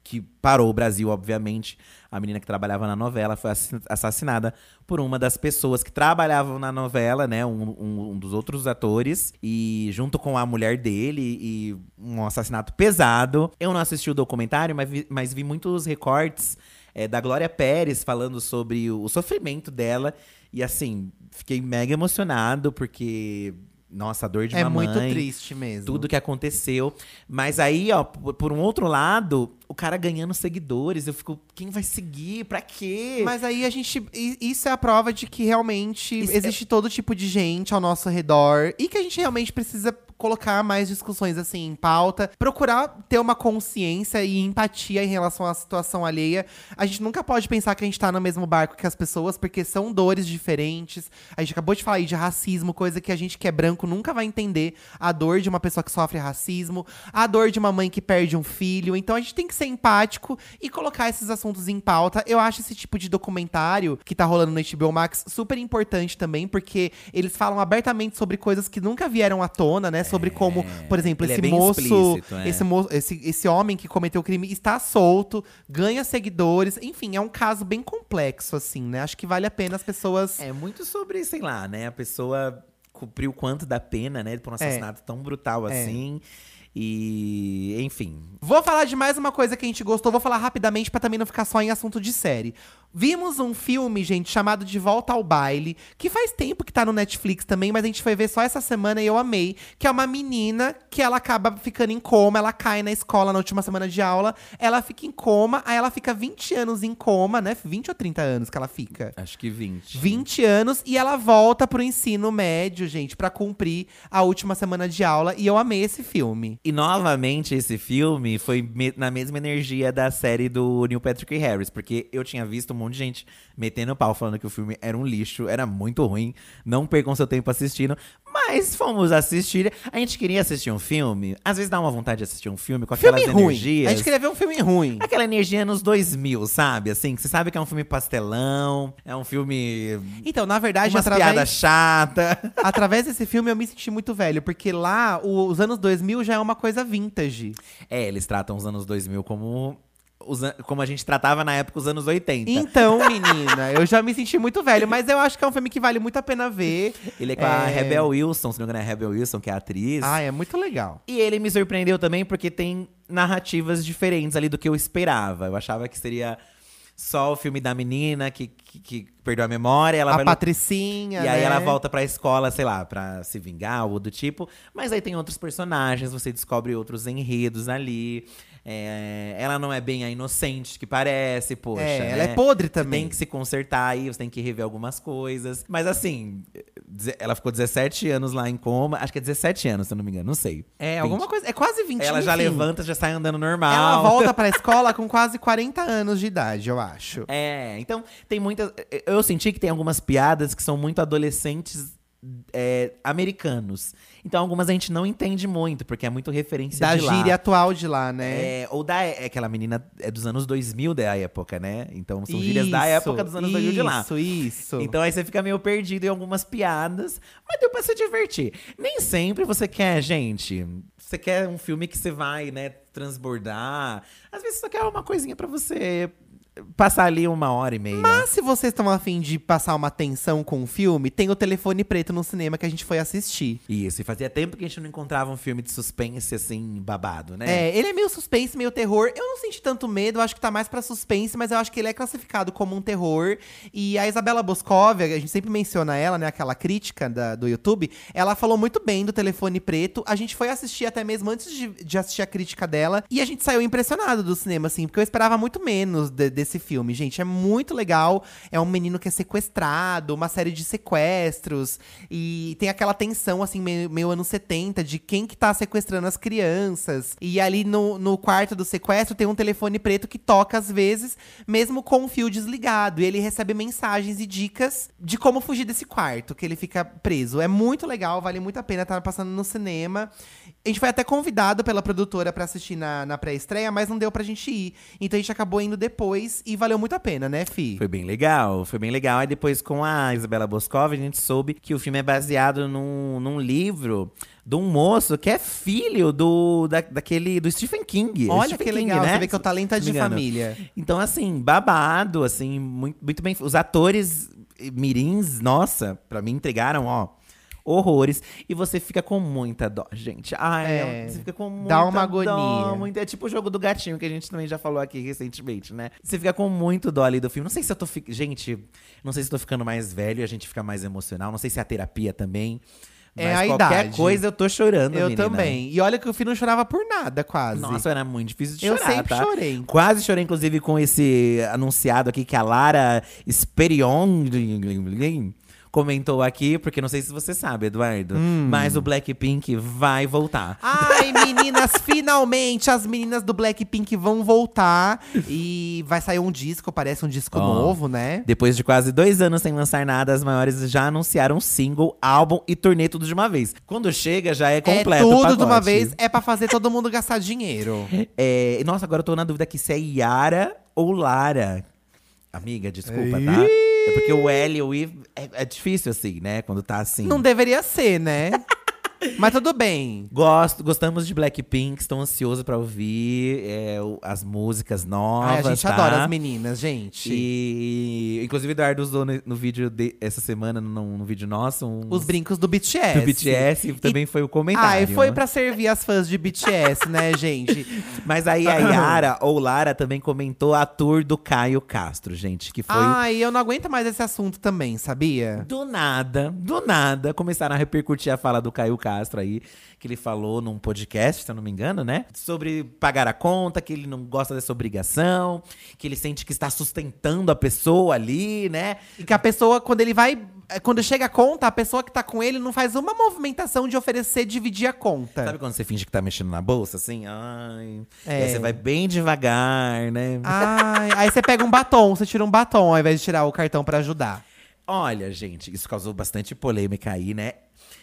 Speaker 2: que parou o Brasil, obviamente. A menina que trabalhava na novela foi assi- assassinada por uma das pessoas que trabalhavam na novela, né? Um, um- um dos outros atores. E junto com a mulher dele, e um assassinato pesado. Eu não assisti o documentário, mas vi, mas vi muitos recortes é, da Glória Pérez falando sobre o, o sofrimento dela. E assim, fiquei mega emocionado, porque. Nossa, a dor de
Speaker 1: É
Speaker 2: uma
Speaker 1: muito
Speaker 2: mãe
Speaker 1: triste mesmo.
Speaker 2: tudo que aconteceu. Mas aí, ó, por um outro lado, o cara ganhando seguidores, eu fico, quem vai seguir? Pra quê?
Speaker 1: Mas aí a gente. Isso é a prova de que realmente
Speaker 2: Isso é-
Speaker 1: existe todo tipo de gente ao nosso redor e que a gente realmente precisa colocar mais discussões assim em pauta, procurar ter uma consciência e empatia em relação à situação alheia. A gente nunca pode pensar que a gente tá no mesmo barco que as pessoas, porque são dores diferentes. A gente acabou de falar aí de racismo, coisa que a gente que é branco nunca vai entender a dor de uma pessoa que sofre racismo, a dor de uma mãe que perde um filho. Então a gente tem que ser empático e colocar esses assuntos em pauta. Eu acho esse tipo de documentário que tá rolando no HBO Max super importante também, porque eles falam abertamente sobre coisas que nunca vieram à tona, né? Sobre como, por exemplo,
Speaker 2: é
Speaker 1: esse
Speaker 2: bem
Speaker 1: moço,
Speaker 2: é.
Speaker 1: esse moço, esse, esse homem que cometeu o crime está solto, ganha seguidores. Enfim, é um caso bem complexo, assim, né? Acho que vale a pena as pessoas.
Speaker 2: É muito sobre, sei lá, né? A pessoa cumpriu quanto da pena, né? Por um assassinato tão brutal
Speaker 1: É.
Speaker 2: assim. E, enfim.
Speaker 1: Vou falar de mais uma coisa que a gente gostou, vou falar rapidamente pra também não ficar só em assunto de série. Vimos um filme, gente, chamado De Volta ao Baile, que faz tempo que tá no Netflix também, mas a gente foi ver só essa semana e eu amei. Que é uma menina que ela acaba ficando em coma, ela cai na escola na última semana de aula, ela fica em coma, aí ela fica 20 anos em coma, né? 20 ou 30 anos que ela fica?
Speaker 2: Acho que 20.
Speaker 1: 20 anos e ela volta pro ensino médio, gente, pra cumprir a última semana de aula. E eu amei esse filme.
Speaker 2: E novamente, esse filme foi me- na mesma energia da série do Neil Patrick Harris, porque eu tinha visto monte de gente metendo pau falando que o filme era um lixo, era muito ruim. Não percam seu tempo assistindo. Mas fomos assistir. A gente queria assistir um filme. Às vezes dá uma vontade de assistir um filme com aquelas
Speaker 1: Filme ruim.
Speaker 2: energias.
Speaker 1: A gente queria ver um filme ruim.
Speaker 2: Aquela energia nos 2000, sabe? Assim, que você sabe que é um filme pastelão, é um filme.
Speaker 1: Então, na verdade,
Speaker 2: Umas
Speaker 1: através,
Speaker 2: piadas chatas. [LAUGHS]
Speaker 1: através desse filme eu me senti muito velho, porque lá os anos 2000 já é uma coisa vintage.
Speaker 2: É, eles tratam os anos 2000 como. Os como a gente tratava na época os anos 80.
Speaker 1: Então, [LAUGHS] menina, eu já me senti muito velho, mas eu acho que é um filme que vale muito a pena ver.
Speaker 2: Ele é com a
Speaker 1: É.
Speaker 2: Rebel Wilson, se não me engano, é a Rebel Wilson, que é a atriz.
Speaker 1: Ah, é muito legal.
Speaker 2: E ele me surpreendeu também porque tem narrativas diferentes ali do que eu esperava. Eu achava que seria só o filme da menina que, que, que perdeu a memória, ela
Speaker 1: a
Speaker 2: vai
Speaker 1: Patricinha,
Speaker 2: E aí
Speaker 1: né?
Speaker 2: ela volta pra escola, sei lá, pra se vingar ou do tipo. Mas aí tem outros personagens, você descobre outros enredos ali. É, ela não é bem a inocente que parece, poxa.
Speaker 1: É, ela
Speaker 2: né?
Speaker 1: é podre
Speaker 2: Você
Speaker 1: também.
Speaker 2: tem que se consertar aí, você tem que rever algumas coisas. Mas assim, ela ficou 17 anos lá em coma. Acho que é 17 anos, se eu não me engano, não sei.
Speaker 1: É,
Speaker 2: 20.
Speaker 1: alguma coisa. É quase 20
Speaker 2: Ela já
Speaker 1: enfim.
Speaker 2: levanta, já sai andando normal.
Speaker 1: Ela volta pra [LAUGHS] escola com quase 40 anos de idade, eu acho.
Speaker 2: É, então tem muitas. Eu senti que tem algumas piadas que são muito adolescentes é, americanos. Então algumas a gente não entende muito, porque é muito referência
Speaker 1: Da
Speaker 2: de lá.
Speaker 1: gíria atual de lá, né?
Speaker 2: É, ou da é, aquela menina é dos anos 2000 da época, né? Então são gírias da época dos anos 2000 de lá.
Speaker 1: Isso, isso.
Speaker 2: Então aí você fica meio perdido em algumas piadas, mas deu pra se divertir. Nem sempre você quer, gente. Você quer um filme que você vai, né, transbordar. Às vezes você só quer uma coisinha pra você passar ali uma hora e meia.
Speaker 1: Mas se vocês estão afim de passar uma tensão com o filme, tem o telefone preto no cinema que a gente foi assistir.
Speaker 2: Isso, e fazia tempo que a gente não encontrava um filme de suspense assim, babado, né?
Speaker 1: É, ele é meio suspense, meio terror. Eu não senti tanto medo, acho que tá mais pra suspense, mas eu acho que ele é classificado como um terror. E a Isabela Boscov, a gente sempre menciona ela, né? Aquela crítica da- do YouTube, ela falou muito bem do telefone preto. A gente foi assistir até mesmo antes de, de assistir a crítica dela. E a gente saiu impressionado do cinema, assim, porque eu esperava muito menos de- desse filme. Gente, é muito legal. É um menino que é sequestrado, uma série de sequestros. E tem aquela tensão, assim, meio, meio anos 70, de quem que tá sequestrando as crianças. E ali no, no quarto do sequestro tem um telefone preto que toca às vezes, mesmo com o fio desligado. E ele recebe mensagens e dicas de como fugir desse quarto, que ele fica preso. É muito legal, vale muito a pena estar passando no cinema. A gente foi até convidado pela produtora pra assistir na, na pré-estreia, mas não deu pra gente ir. Então a gente acabou indo depois e valeu muito a pena, né, Fi?
Speaker 2: Foi bem legal, foi bem legal. Aí depois, com a Isabela Boscov, a gente soube que o filme é baseado num, num livro de um moço que é filho do, da, daquele, do Stephen King.
Speaker 1: Olha
Speaker 2: Stephen
Speaker 1: que
Speaker 2: King,
Speaker 1: legal,
Speaker 2: né?
Speaker 1: você vê que o talento é de família.
Speaker 2: Então, assim, babado, assim, muito, muito bem. Os atores mirins, nossa, pra mim entregaram, ó, horrores. E você fica com muita dó, gente. Ai,
Speaker 1: É,
Speaker 2: você fica com muita
Speaker 1: dá uma
Speaker 2: dó,
Speaker 1: agonia.
Speaker 2: muita- é tipo o jogo do gatinho, que a gente também já falou aqui recentemente, né? Você fica com muito dó ali do filme. Não sei se eu tô ficando. Gente, não sei se eu tô ficando mais velho e a gente fica mais emocional. Não sei se é a terapia também. Mas
Speaker 1: É a
Speaker 2: qualquer
Speaker 1: idade.
Speaker 2: coisa eu tô chorando,
Speaker 1: Eu
Speaker 2: menina.
Speaker 1: também. E olha que o Fi não chorava por nada, quase.
Speaker 2: Nossa, era muito difícil de
Speaker 1: eu
Speaker 2: chorar,
Speaker 1: sempre
Speaker 2: tá?
Speaker 1: chorei.
Speaker 2: Quase chorei, inclusive, com esse anunciado aqui que a Lara Sperion comentou aqui, porque não sei se você sabe, Eduardo,
Speaker 1: Hum.
Speaker 2: mas o Blackpink vai voltar.
Speaker 1: Ai, meninas, [LAUGHS] finalmente as meninas do Blackpink vão voltar. E vai sair um disco, parece um disco
Speaker 2: Ó.
Speaker 1: novo, né?
Speaker 2: Depois de quase dois anos sem lançar nada, as maiores já anunciaram single, álbum e turnê tudo de uma vez. Quando chega, já é completo
Speaker 1: é
Speaker 2: o
Speaker 1: tudo de uma vez, é pra fazer todo mundo gastar dinheiro. [LAUGHS]
Speaker 2: É, nossa, agora eu tô na dúvida aqui se é Yara ou Lara. Amiga, desculpa, tá? É porque o L e o I é, é difícil assim, né? Quando tá assim.
Speaker 1: Não deveria ser, né? [LAUGHS] Mas tudo bem.
Speaker 2: Gosto, gostamos de Blackpink, estou ansioso pra ouvir é, o- as músicas novas.
Speaker 1: Ai, a gente
Speaker 2: tá?
Speaker 1: adora as meninas, gente.
Speaker 2: E inclusive o Eduardo usou no, no vídeo de, essa semana, no, no vídeo nosso, um
Speaker 1: Os brincos do BTS.
Speaker 2: do BTS, também foi o comentário.
Speaker 1: Ai, foi
Speaker 2: né?
Speaker 1: pra servir as fãs de BTS, né, [LAUGHS] gente?
Speaker 2: Mas aí a [LAUGHS] Yara ou Lara também comentou a tour do Caio Castro, gente, que foi
Speaker 1: Ai, eu não aguento mais esse assunto também, sabia?
Speaker 2: Do nada, do nada, começaram a repercutir a fala do Caio Castro aí, que ele falou num podcast, se eu não me engano, né? Sobre pagar a conta, que ele não gosta dessa obrigação, que ele sente que está sustentando a pessoa ali, né?
Speaker 1: E que a pessoa, quando ele vai. é, Quando chega a conta, a pessoa que tá com ele não faz uma movimentação de oferecer dividir a conta.
Speaker 2: Sabe quando você finge que tá mexendo na bolsa, assim? Ai.
Speaker 1: É.
Speaker 2: Aí você vai bem devagar, né?
Speaker 1: Ai, aí você pega um batom, você tira um batom ao invés de tirar o cartão pra ajudar.
Speaker 2: Olha, gente, isso causou bastante polêmica aí, né?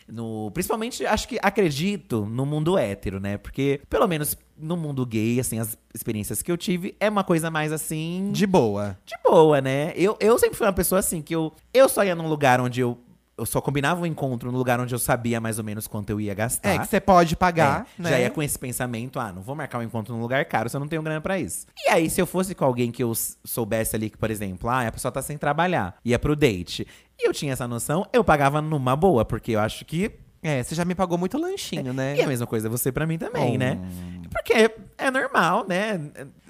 Speaker 2: No, principalmente, acho que acredito no mundo hétero, né? Porque, pelo menos no mundo gay, assim, as experiências que eu tive é uma coisa mais assim.
Speaker 1: De boa.
Speaker 2: de boa, né? Eu, eu sempre fui uma pessoa assim, que eu, eu só ia num lugar onde eu. Eu só combinava um encontro no lugar onde eu sabia mais ou menos quanto eu ia gastar.
Speaker 1: É, que você pode pagar.
Speaker 2: É,
Speaker 1: né?
Speaker 2: Já ia com esse pensamento, ah, não vou marcar um encontro num lugar caro se eu não tenho grana pra isso. E aí, se eu fosse com alguém que eu soubesse ali que, por exemplo, ah, a pessoa tá sem trabalhar, ia pro date, e eu tinha essa noção, eu pagava numa boa, porque eu acho que.
Speaker 1: É, você já me pagou muito lanchinho, né?
Speaker 2: E a mesma coisa você pra mim também,
Speaker 1: Oh.
Speaker 2: né? Porque é normal, né?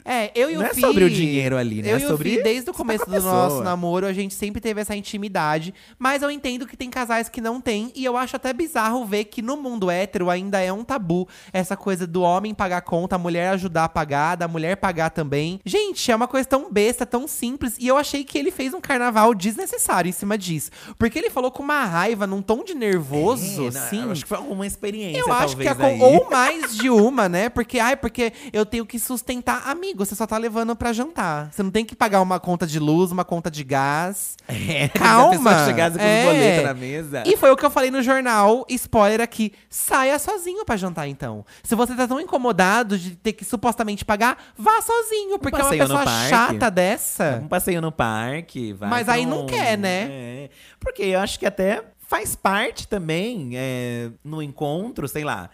Speaker 1: É, eu e
Speaker 2: Não
Speaker 1: o
Speaker 2: é
Speaker 1: Fi-
Speaker 2: sobre o dinheiro ali, né?
Speaker 1: Eu
Speaker 2: É
Speaker 1: e o
Speaker 2: sobre
Speaker 1: Fi, desde o começo
Speaker 2: com
Speaker 1: do nosso namoro, a gente sempre teve essa intimidade. Mas eu entendo que tem casais que não têm. E eu acho até bizarro ver que no mundo hétero ainda é um tabu. Essa coisa do homem pagar conta, a mulher ajudar a pagar, da mulher pagar também. Gente, é uma coisa tão besta, tão simples. E eu achei que ele fez um carnaval desnecessário em cima disso. Porque ele falou com uma raiva, num tom de nervoso,
Speaker 2: É, não,
Speaker 1: assim.
Speaker 2: acho que foi alguma experiência,
Speaker 1: Eu acho que a,
Speaker 2: aí.
Speaker 1: ou mais de uma, né? Porque, ai, porque eu tenho que sustentar amigo. Você só tá levando pra jantar. Você não tem que pagar uma conta de luz, uma conta de gás. [LAUGHS]
Speaker 2: É,
Speaker 1: Calma.
Speaker 2: A com
Speaker 1: É.
Speaker 2: na mesa.
Speaker 1: E foi o que eu falei no jornal, spoiler aqui. Saia sozinho pra jantar, então. Se você tá tão incomodado de ter que supostamente pagar, vá sozinho. Porque é uma pessoa chata dessa.
Speaker 2: Um passeio no parque, vai
Speaker 1: Mas aí não
Speaker 2: um-
Speaker 1: quer, né?
Speaker 2: É, porque eu acho que até faz parte também é, no encontro, sei lá.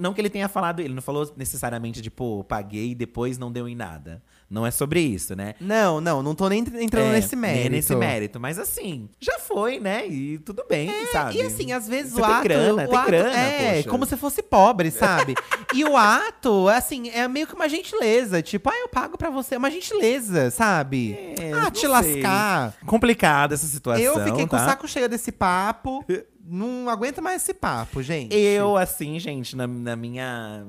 Speaker 2: Não que ele tenha falado, ele não falou necessariamente de, pô, paguei e depois não deu em nada. Não é sobre isso, né?
Speaker 1: Não, não, não tô nem entrando
Speaker 2: É,
Speaker 1: nesse
Speaker 2: nem
Speaker 1: mérito.
Speaker 2: nesse mérito. Mas assim, já foi, né? E tudo bem, sabe?
Speaker 1: E assim, às vezes
Speaker 2: Você
Speaker 1: o
Speaker 2: tem
Speaker 1: ato.
Speaker 2: grana,
Speaker 1: o
Speaker 2: tem
Speaker 1: ato
Speaker 2: grana,
Speaker 1: É,
Speaker 2: poxa.
Speaker 1: como se fosse pobre, sabe? e o ato, assim, é meio que uma gentileza. Tipo, ah, eu pago pra você. É uma gentileza, sabe?
Speaker 2: É,
Speaker 1: ah, te
Speaker 2: sei.
Speaker 1: lascar.
Speaker 2: Complicada essa situação.
Speaker 1: Eu fiquei com o
Speaker 2: tá?
Speaker 1: saco cheio desse papo. [LAUGHS] não aguento mais esse papo, gente.
Speaker 2: Eu, assim, gente, na, na minha.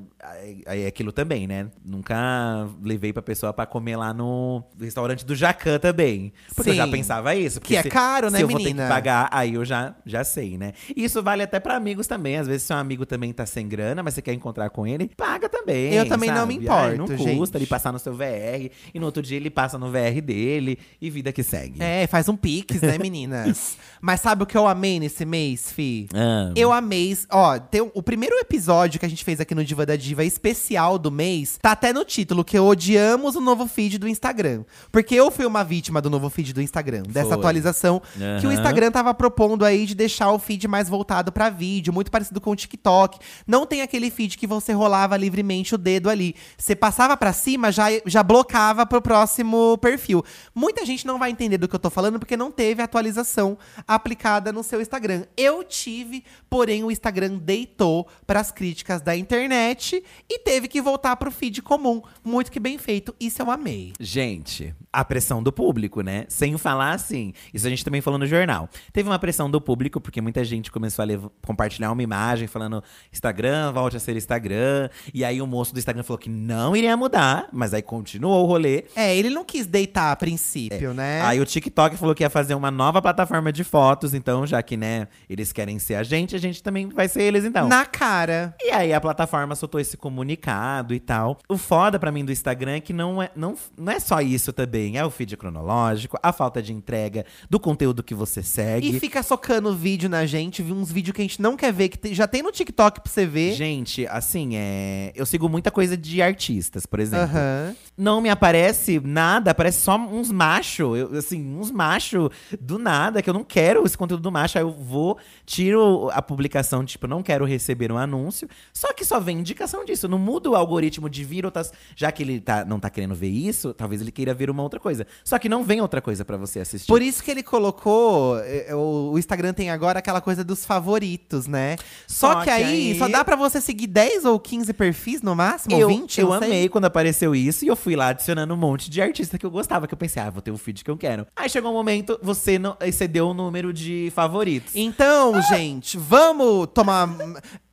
Speaker 2: É aquilo também, né? Nunca levei pra pessoa pra comer lá no restaurante do Jacan também. Porque eu já
Speaker 1: Sim.
Speaker 2: pensava isso.
Speaker 1: Que é
Speaker 2: se-
Speaker 1: caro, né,
Speaker 2: se eu vou
Speaker 1: menina?
Speaker 2: ter que pagar, aí eu já, já sei, né? Isso vale até pra amigos também. Às vezes, seu amigo também tá sem grana, mas você quer encontrar com ele, paga também.
Speaker 1: Eu também não me
Speaker 2: sabe? Ai, não
Speaker 1: importo,
Speaker 2: custa
Speaker 1: gente.
Speaker 2: ele passar no seu VR. E no outro dia ele passa no VR dele. E vida que segue.
Speaker 1: É, faz um pix, né, [LAUGHS] meninas? Mas sabe o que eu amei nesse mês, Fi?
Speaker 2: Ah,
Speaker 1: Eu amei. Ó, tem o- primeiro episódio que a gente fez aqui no Diva da Diva especial do mês, tá até no título, que odiamos o novo feed do Instagram. Porque eu fui uma vítima do novo feed do Instagram, dessa
Speaker 2: Foi.
Speaker 1: atualização que o. Instagram tava propondo aí de deixar o feed mais voltado pra vídeo, muito parecido com o TikTok. Não tem aquele feed que você rolava livremente o dedo ali. Você passava pra cima, já, já blocava pro próximo perfil. Muita gente não vai entender do que eu tô falando porque não teve atualização aplicada no seu Instagram. Eu tive, porém o Instagram deitou pras críticas da internet e teve que voltar pro feed comum. Muito que bem feito. Isso eu amei.
Speaker 2: Gente, a pressão do público, né? Sem falar assim, isso a gente também falou no jornal. Teve uma pressão do público, porque muita gente começou a compartilhar uma imagem falando Instagram, volte a ser Instagram. E aí o moço do Instagram falou que não iria mudar, mas aí continuou o rolê.
Speaker 1: É, ele não quis deitar a princípio, né?
Speaker 2: Aí o TikTok falou que ia fazer uma nova plataforma de fotos, então, já que, né, eles querem ser a gente, a gente também vai ser eles, então.
Speaker 1: Na cara.
Speaker 2: E aí a plataforma soltou esse comunicado e tal. O foda pra mim do Instagram é que não é, não, não é só isso também. É o feed cronológico, a falta de entrega do conteúdo que você segue.
Speaker 1: E fica socando vídeo na gente, uns vídeos que a gente não quer ver, que já tem no TikTok pra você ver.
Speaker 2: Gente, assim, é. Eu sigo muita coisa de artistas, por exemplo.
Speaker 1: Aham.
Speaker 2: Não me aparece nada, aparece só uns macho, eu, assim, uns macho do nada, que eu não quero esse conteúdo do macho. Aí eu vou, tiro a publicação, tipo, não quero receber um anúncio. Só que só vem indicação disso. Não muda o algoritmo de vir outras. Já que ele tá, não tá querendo ver isso, talvez ele queira ver uma outra coisa. Só que não vem outra coisa pra você assistir.
Speaker 1: Por isso que ele colocou. eh, O, o Instagram tem agora aquela coisa dos favoritos, né? Só,
Speaker 2: Só
Speaker 1: que,
Speaker 2: que
Speaker 1: aí,
Speaker 2: aí-
Speaker 1: só dá pra você seguir 10 ou 15 perfis no máximo?
Speaker 2: eu,
Speaker 1: ou 20?
Speaker 2: eu
Speaker 1: não sei.
Speaker 2: amei quando apareceu isso e eu fui lá adicionando um monte de artista que eu gostava, que eu pensei, ah, vou ter o feed que eu quero. Aí chegou um momento, você não excedeu o número de favoritos.
Speaker 1: Então, gente, vamos tomar.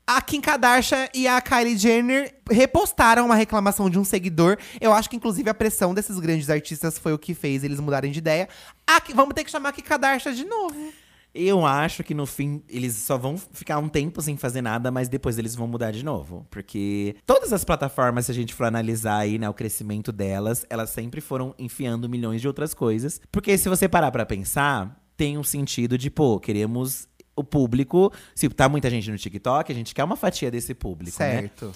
Speaker 1: A Kim Kardashian e a Kylie Jenner repostaram uma reclamação de um seguidor. Eu acho que, inclusive, a pressão desses grandes artistas foi o que fez eles mudarem de ideia. A Ki- vamos ter que chamar a Kim Kardashian de novo.
Speaker 2: Eu acho que no fim eles só vão ficar um tempo sem fazer nada, mas depois eles vão mudar de novo. Porque todas as plataformas, se a gente for analisar aí, né, o crescimento delas, elas sempre foram enfiando milhões de outras coisas. Porque se você parar pra pensar, tem um sentido de, pô, queremos o público. Se tá muita gente no TikTok, a gente quer uma fatia desse público, né?
Speaker 1: Certo.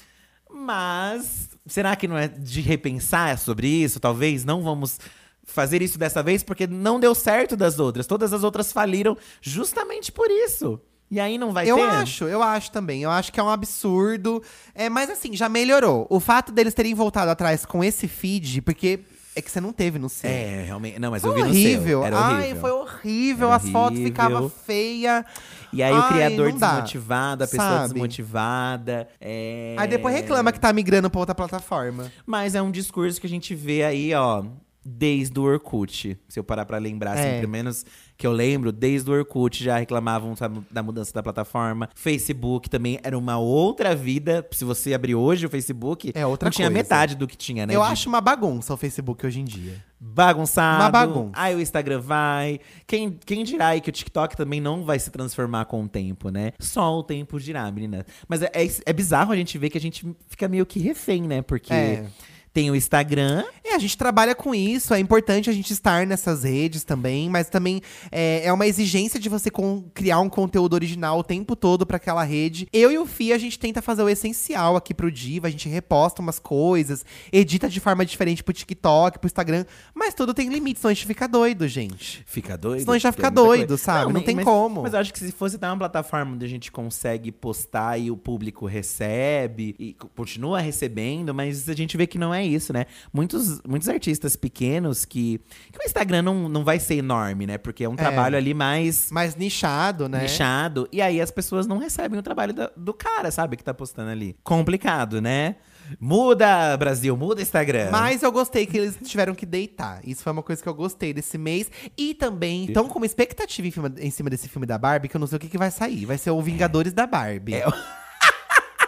Speaker 2: Mas será que não é de repensar sobre isso? Talvez não vamos fazer isso dessa vez porque não deu certo das outras. Todas as outras faliram justamente por isso. E aí não vai
Speaker 1: Eu
Speaker 2: ter.
Speaker 1: acho, eu acho também. Eu acho que é um absurdo. É, mas assim, já melhorou. O fato deles terem voltado atrás com esse feed, porque é que você não teve no seu.
Speaker 2: É, realmente. Não, mas
Speaker 1: Foi
Speaker 2: eu vi no
Speaker 1: horrível.
Speaker 2: seu. Era
Speaker 1: Ai,
Speaker 2: horrível.
Speaker 1: foi horrível.
Speaker 2: Era
Speaker 1: As fotos
Speaker 2: horrível.
Speaker 1: ficavam feias.
Speaker 2: E aí o
Speaker 1: Ai,
Speaker 2: criador
Speaker 1: não dá,
Speaker 2: desmotivado, a pessoa
Speaker 1: sabe?
Speaker 2: desmotivada. É...
Speaker 1: Aí depois reclama que tá migrando pra outra plataforma.
Speaker 2: Mas é um discurso que a gente vê aí, ó. desde o Orkut. Se eu parar pra lembrar, assim,
Speaker 1: É.
Speaker 2: pelo menos que eu lembro, desde o Orkut já reclamavam sabe, da mudança da plataforma. Facebook também era uma outra vida. Se você abrir hoje o Facebook,
Speaker 1: É outra
Speaker 2: não tinha
Speaker 1: coisa.
Speaker 2: metade do que tinha, né?
Speaker 1: Eu
Speaker 2: de
Speaker 1: acho uma bagunça o Facebook hoje em dia.
Speaker 2: bagunçado.
Speaker 1: Uma bagunça.
Speaker 2: Aí o Instagram vai. Quem, quem dirá aí que o TikTok também não vai se transformar com o tempo, né? Só o tempo dirá, menina. Mas é, é, é bizarro a gente ver que a gente fica meio que refém, né? Porque
Speaker 1: É.
Speaker 2: tem o Instagram.
Speaker 1: É, a gente trabalha com isso, é importante a gente estar nessas redes também, mas também é, é uma exigência de você com- criar um conteúdo original o tempo todo pra aquela rede. Eu e o Fih, a gente tenta fazer o essencial aqui pro Diva, a gente reposta umas coisas, edita de forma diferente pro TikTok, pro Instagram, mas tudo tem limite, senão a gente fica doido, gente.
Speaker 2: Fica doido.
Speaker 1: Senão a gente vai
Speaker 2: porque
Speaker 1: ficar
Speaker 2: é muita
Speaker 1: doido,
Speaker 2: coisa.
Speaker 1: sabe? Não
Speaker 2: mas-
Speaker 1: tem
Speaker 2: mas-
Speaker 1: como.
Speaker 2: Mas eu acho que se fosse dar uma plataforma onde a gente consegue postar e o público recebe e continua recebendo, mas a gente vê que não é isso, né? Muitos, muitos artistas pequenos que, que o Instagram não, não vai ser enorme, né? Porque é um trabalho ali mais
Speaker 1: Mais nichado, né?
Speaker 2: nichado. E aí as pessoas não recebem o trabalho da- do cara, sabe? Que tá postando ali. Complicado, né? Muda, Brasil, muda Instagram.
Speaker 1: Mas eu gostei que eles tiveram que deitar. Isso foi uma coisa que eu gostei desse mês. E também estão com uma expectativa em cima, em cima desse filme da Barbie, que eu não sei o que, que vai sair. Vai ser o Vingadores da Barbie.
Speaker 2: É,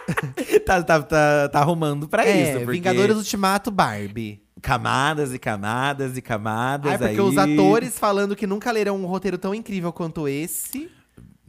Speaker 2: [LAUGHS] tá, tá, tá, tá arrumando pra
Speaker 1: É,
Speaker 2: isso. porque
Speaker 1: Vingadores Ultimato Barbie.
Speaker 2: Camadas e camadas e camadas.
Speaker 1: Ai, porque
Speaker 2: aí...
Speaker 1: os atores falando que nunca leram um roteiro tão incrível quanto esse.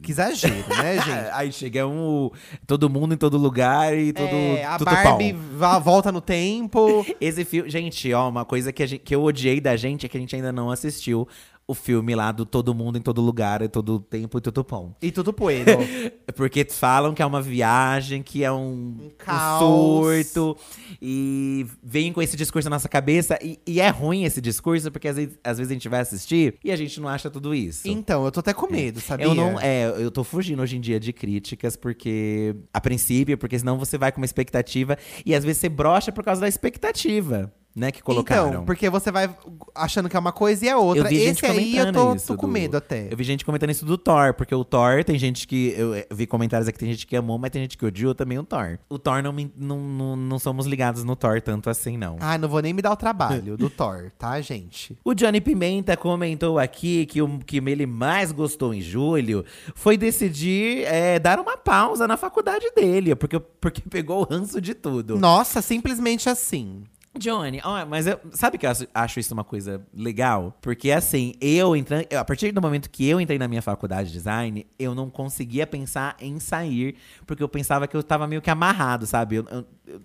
Speaker 1: Que exagero, né, [LAUGHS] gente?
Speaker 2: Aí chega um. Todo mundo em todo lugar e todo.
Speaker 1: É, a
Speaker 2: tudo
Speaker 1: Barbie
Speaker 2: pau.
Speaker 1: volta no tempo. [LAUGHS]
Speaker 2: Esse filme. Gente, ó, uma coisa que, gente- que eu odiei da gente é que a gente ainda não assistiu o filme lá do Todo Mundo em Todo Lugar e Todo Tempo e Tudo Pão.
Speaker 1: E tudo poeiro. [LAUGHS]
Speaker 2: Porque falam que é uma viagem, que é um, um
Speaker 1: caos.
Speaker 2: surto. E vem com esse discurso na nossa cabeça. E, e é ruim esse discurso, porque às vezes, às vezes a gente vai assistir e a gente não acha tudo isso.
Speaker 1: Então, eu tô até com medo, sabia?
Speaker 2: Eu não, é, eu tô fugindo hoje em dia de críticas, porque. A princípio, porque senão você vai com uma expectativa e às vezes você brocha por causa da expectativa, né? Que colocaram.
Speaker 1: Então, porque você vai achando que é uma coisa e é outra.
Speaker 2: Eu vi gente
Speaker 1: Esse aí eu tô, tô com
Speaker 2: do-
Speaker 1: medo até.
Speaker 2: Eu vi gente comentando isso do Thor, porque o Thor tem gente que. Eu vi comentários aqui, tem gente que amou, mas tem gente que odiou também o Thor. O Thor não, me- não, não, não somos ligados no Thor tanto assim, não.
Speaker 1: Ai, não vou nem me dar o trabalho do Thor, tá, gente? [LAUGHS]
Speaker 2: O Johnny Pimenta comentou aqui que o que ele mais gostou em julho foi decidir é, dar uma pausa na faculdade dele, porque, porque pegou o ranço de tudo.
Speaker 1: Nossa, simplesmente assim.
Speaker 2: Johnny, ó, mas eu- sabe que eu acho- isso uma coisa legal? Porque assim, eu entrando. A partir do momento que eu entrei na minha faculdade de design, eu não conseguia pensar em sair, porque eu pensava que eu tava meio que amarrado, sabe? Eu- eu- eu-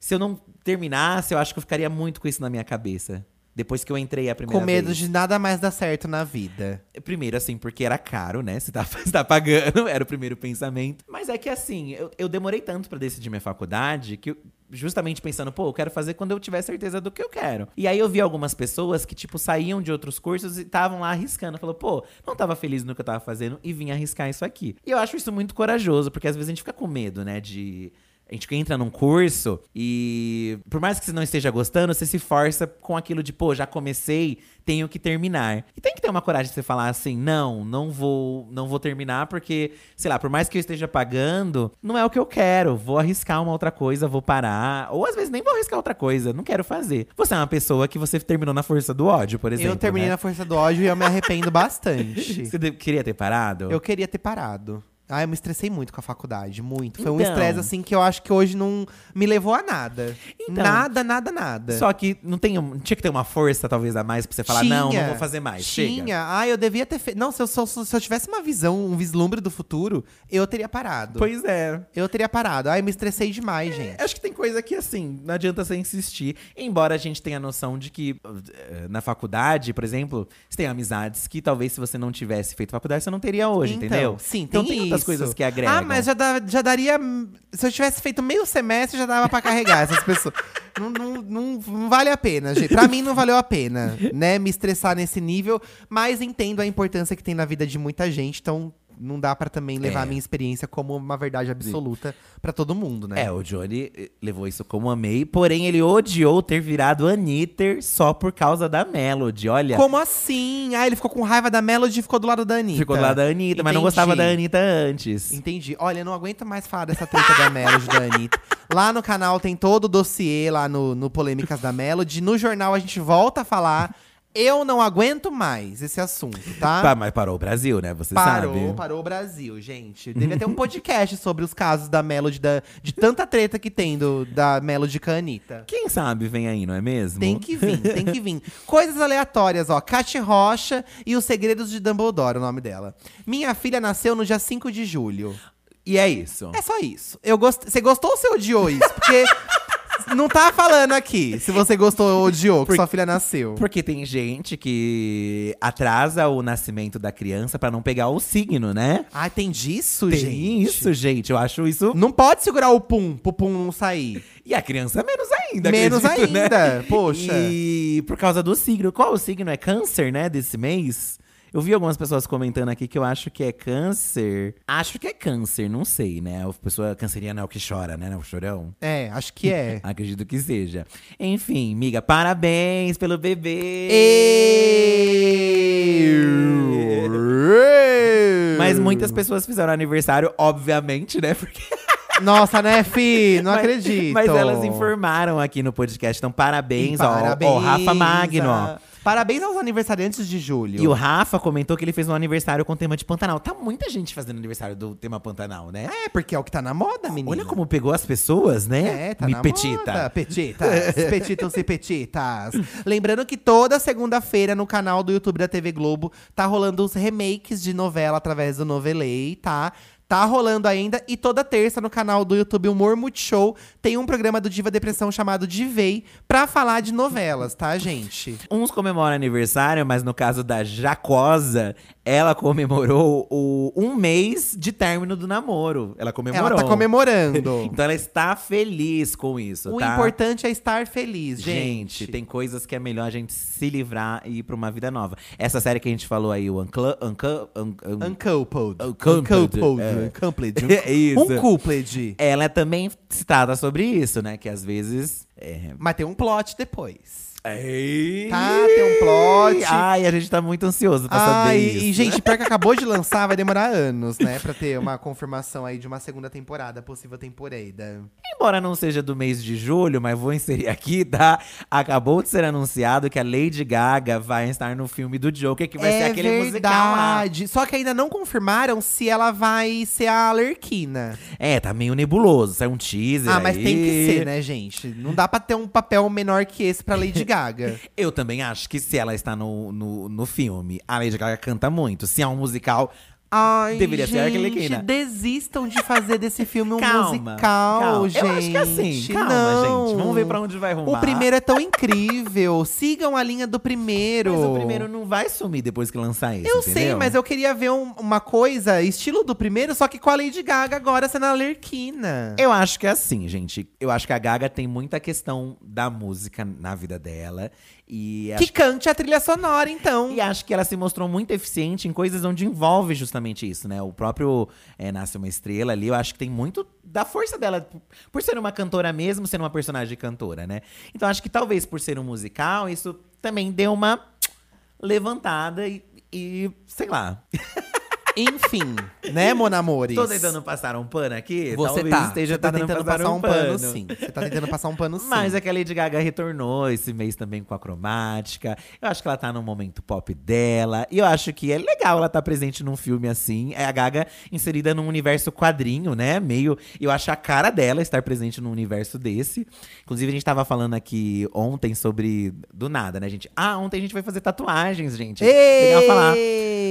Speaker 2: se eu não terminasse, eu acho que eu ficaria muito com isso na minha cabeça. Depois que eu entrei a primeira
Speaker 1: Com medo
Speaker 2: vez.
Speaker 1: de nada mais dar certo na vida.
Speaker 2: Primeiro, assim, porque era caro, né? Você tá, [LAUGHS] você tá pagando, era o primeiro pensamento. Mas é que, assim, eu, eu demorei tanto pra decidir minha faculdade que, justamente pensando, pô, eu quero fazer quando eu tiver certeza do que eu quero. E aí eu vi algumas pessoas que, tipo, saíam de outros cursos e estavam lá arriscando. Falou, pô, não tava feliz no que eu tava fazendo e vim arriscar isso aqui. E eu acho isso muito corajoso, porque às vezes a gente fica com medo, né? De. A gente entra num curso e, por mais que você não esteja gostando, você se força com aquilo de, pô, já comecei, tenho que terminar. E tem que ter uma coragem de você falar assim, não, não vou, não vou terminar porque, sei lá, por mais que eu esteja pagando, não é o que eu quero. Vou arriscar uma outra coisa, vou parar. Ou às vezes nem vou arriscar outra coisa, não quero fazer. Você é uma pessoa que você terminou na força do ódio, por exemplo.
Speaker 1: eu terminei
Speaker 2: né?
Speaker 1: na força do ódio e eu me arrependo [LAUGHS] bastante.
Speaker 2: Você queria ter parado?
Speaker 1: Eu queria ter parado. Ah, eu me estressei muito com a faculdade, muito. Foi um
Speaker 2: Então.
Speaker 1: estresse, assim, que eu acho que hoje não me levou a nada.
Speaker 2: Então.
Speaker 1: nada, nada, nada.
Speaker 2: Só que não tem, um- tinha que ter uma força, talvez, a mais pra você falar, não, não
Speaker 1: Tinha.
Speaker 2: vou fazer mais.
Speaker 1: Tinha.
Speaker 2: Chega.
Speaker 1: Ah, eu devia ter feito. Não, se eu, se, eu, se eu tivesse uma visão, um vislumbre do futuro, eu teria parado.
Speaker 2: Pois é.
Speaker 1: Eu teria parado. Ai, eu me estressei demais, gente.
Speaker 2: Acho que tem coisa que, assim, não adianta você insistir. Embora a gente tenha a noção de que, eh, na faculdade, por exemplo, você tem amizades que talvez se você não tivesse feito faculdade, você não teria hoje,
Speaker 1: Então,
Speaker 2: entendeu?
Speaker 1: Sim,
Speaker 2: então
Speaker 1: tem isso.
Speaker 2: coisas que agregam.
Speaker 1: Ah, mas já, dá- já daria. Se eu tivesse feito meio semestre, já dava pra carregar essas pessoas. [LAUGHS] Não, não, não, não vale a pena, gente. Pra mim não valeu a pena, né? Me estressar nesse nível. Mas entendo a importância que tem na vida de muita gente. Então, não dá pra também levar
Speaker 2: É.
Speaker 1: a minha experiência como uma verdade absoluta pra todo mundo, né?
Speaker 2: É, o Johnny eh, levou isso como amei, porém ele odiou ter virado Anitter só por causa da Melody. Olha,
Speaker 1: Como assim? Ah, ele ficou com raiva da Melody e ficou do lado da Anitta.
Speaker 2: ficou do lado da Anitta, mas não gostava da
Speaker 1: Entendi.
Speaker 2: Anitta antes.
Speaker 1: Entendi. Olha, não aguento mais falar dessa treta da Melody da Anitta. Lá no canal tem todo o dossiê lá no, no Polêmicas da Melody. No jornal a gente volta a falar. Eu não aguento mais esse assunto, tá?
Speaker 2: Tá, mas parou o Brasil, né? Você
Speaker 1: Parou,
Speaker 2: sabe.
Speaker 1: parou o Brasil, gente. Devia ter um podcast sobre os casos da Melody, da, de tanta treta que tem do, da Melody com a Anitta.
Speaker 2: Quem sabe vem aí, não é mesmo?
Speaker 1: Tem que vir, tem que vir. Coisas aleatórias, ó. Cate Rocha e os Segredos de Dumbledore, o nome dela. Minha filha nasceu no dia 5 de julho.
Speaker 2: E é isso.
Speaker 1: É só isso. Eu gost... Você gostou ou você odiou isso? Porque [LAUGHS] não tá falando aqui se você gostou ou odiou que
Speaker 2: Por-
Speaker 1: sua filha nasceu.
Speaker 2: Porque tem gente que atrasa o nascimento da criança pra não pegar o signo, né?
Speaker 1: Ah, tem disso,
Speaker 2: Tem
Speaker 1: gente?
Speaker 2: isso, gente. Eu acho isso.
Speaker 1: Não pode segurar o pum, pro pum não sair.
Speaker 2: E a criança menos ainda,
Speaker 1: Menos
Speaker 2: acredito, né?
Speaker 1: ainda, poxa.
Speaker 2: E por causa do signo. Qual o signo? É câncer, né? Desse mês? Eu vi algumas pessoas comentando aqui que eu acho que é câncer. Acho que é câncer, não sei, né? A pessoa canceriana é o que chora, né? O chorão.
Speaker 1: É, acho que é. [LAUGHS]
Speaker 2: Acredito que seja. Enfim, miga, parabéns pelo bebê! Mas muitas pessoas fizeram aniversário, obviamente, né? [LAUGHS] Porque
Speaker 1: Nossa, né, Fi? Não
Speaker 2: Mas-
Speaker 1: acredito.
Speaker 2: Mas elas informaram aqui no podcast. Então, parabéns, ó,
Speaker 1: Parabéns,
Speaker 2: ó, Rafa Magno, ó.
Speaker 1: a- Parabéns aos aniversariantes de julho.
Speaker 2: E o Rafa comentou que ele fez um aniversário com tema de Pantanal. Tá muita gente fazendo aniversário do tema Pantanal, né?
Speaker 1: É, porque é o que tá na moda, menina.
Speaker 2: Olha como pegou as pessoas, né?
Speaker 1: É, tá
Speaker 2: Me
Speaker 1: na
Speaker 2: petita.
Speaker 1: moda. Petitas, [LAUGHS] petitam-se petitas. Lembrando que toda segunda-feira no canal do YouTube da TV Globo tá rolando os remakes de novela através do Novelei, tá? Tá rolando ainda. E toda terça no canal do YouTube Humor Multishow tem um programa do Diva Depressão chamado Divei pra falar de novelas, tá, gente?
Speaker 2: Uns comemoram aniversário, mas no caso da Jacosa, ela comemorou o um mês de término do namoro. Ela comemorou.
Speaker 1: Ela tá comemorando. [LAUGHS]
Speaker 2: Então ela está feliz com isso,
Speaker 1: o
Speaker 2: tá?
Speaker 1: importante é estar feliz, gente.
Speaker 2: Gente, tem coisas que é melhor a gente se livrar e ir pra uma vida nova. Essa série que a gente falou aí, o Unclu... Uncu, un, un,
Speaker 1: Uncoupled.
Speaker 2: Uncoupled,
Speaker 1: Uncoupled.
Speaker 2: é.
Speaker 1: Uncoupled. [LAUGHS]
Speaker 2: É isso.
Speaker 1: Uncoupled.
Speaker 2: ela é também citada sobre isso, né? Que às vezes. É...
Speaker 1: Mas tem um plot depois.
Speaker 2: Ei.
Speaker 1: Tá, tem um plot.
Speaker 2: Ai, a gente tá muito ansioso pra
Speaker 1: Ah,
Speaker 2: saber isso.
Speaker 1: e, gente, pior que acabou de lançar, vai demorar anos, né? Pra ter uma confirmação aí de uma segunda temporada, possível temporada.
Speaker 2: Embora não seja do mês de julho, mas vou inserir aqui, tá? Acabou de ser anunciado que a Lady Gaga vai estar no filme do Joker, que vai ser
Speaker 1: é
Speaker 2: aquele musical lá.
Speaker 1: verdade. Só que ainda não confirmaram se ela vai ser a Alerquina.
Speaker 2: É, tá meio nebuloso. Sai um teaser
Speaker 1: Ah, mas
Speaker 2: aí.
Speaker 1: tem que ser, né, gente? Não dá pra ter um papel menor que esse pra Lady Gaga. [LAUGHS]
Speaker 2: Eu também acho que se ela está no, no, no filme, a Lady Gaga canta muito. Se é um musical,
Speaker 1: Ai,
Speaker 2: Deveria ser
Speaker 1: gente,
Speaker 2: Arlequina.
Speaker 1: desistam de fazer desse filme um [LAUGHS]
Speaker 2: calma.
Speaker 1: musical,
Speaker 2: calma.
Speaker 1: gente.
Speaker 2: Eu acho que é assim. Calma,
Speaker 1: Não.
Speaker 2: gente. Vamos ver pra onde vai rumar.
Speaker 1: O primeiro é tão incrível. Sigam a linha do primeiro.
Speaker 2: Mas o primeiro não vai sumir depois que lançar esse,
Speaker 1: Eu
Speaker 2: entendeu?
Speaker 1: sei, mas eu queria ver um- uma coisa, estilo do primeiro, só que com a Lady Gaga agora sendo a Lerquina.
Speaker 2: Eu acho que é assim, gente. Eu acho que a Gaga tem muita questão da música na vida dela. E
Speaker 1: Que
Speaker 2: acho,
Speaker 1: cante a trilha sonora, então.
Speaker 2: e acho que ela se mostrou muito eficiente em coisas onde envolve justamente isso, né? O próprio é, Nasce Uma Estrela ali, eu acho que tem muito da força dela, por ser uma cantora mesmo, sendo uma personagem cantora, né? Então acho que talvez por ser um musical, isso também deu uma levantada e, e sei lá. [LAUGHS]
Speaker 1: Enfim, né, Monamores?
Speaker 2: Tô tentando passar um pano aqui?
Speaker 1: Você
Speaker 2: talvez
Speaker 1: tá.
Speaker 2: esteja
Speaker 1: Você tá
Speaker 2: tentando,
Speaker 1: tentando passar um pano, sim. Você tá tentando passar um pano, [LAUGHS] sim.
Speaker 2: Mas é que a Lady Gaga retornou esse mês também com a cromática. Eu acho que ela tá num momento pop dela. E eu acho que é legal ela estar presente num filme assim. É a Gaga inserida num universo quadrinho, né? Meio. Eu acho a cara dela estar presente num universo desse. Inclusive, a gente tava falando aqui ontem sobre. Do nada, né, gente? Ah, ontem a gente vai fazer tatuagens, gente. Legal falar.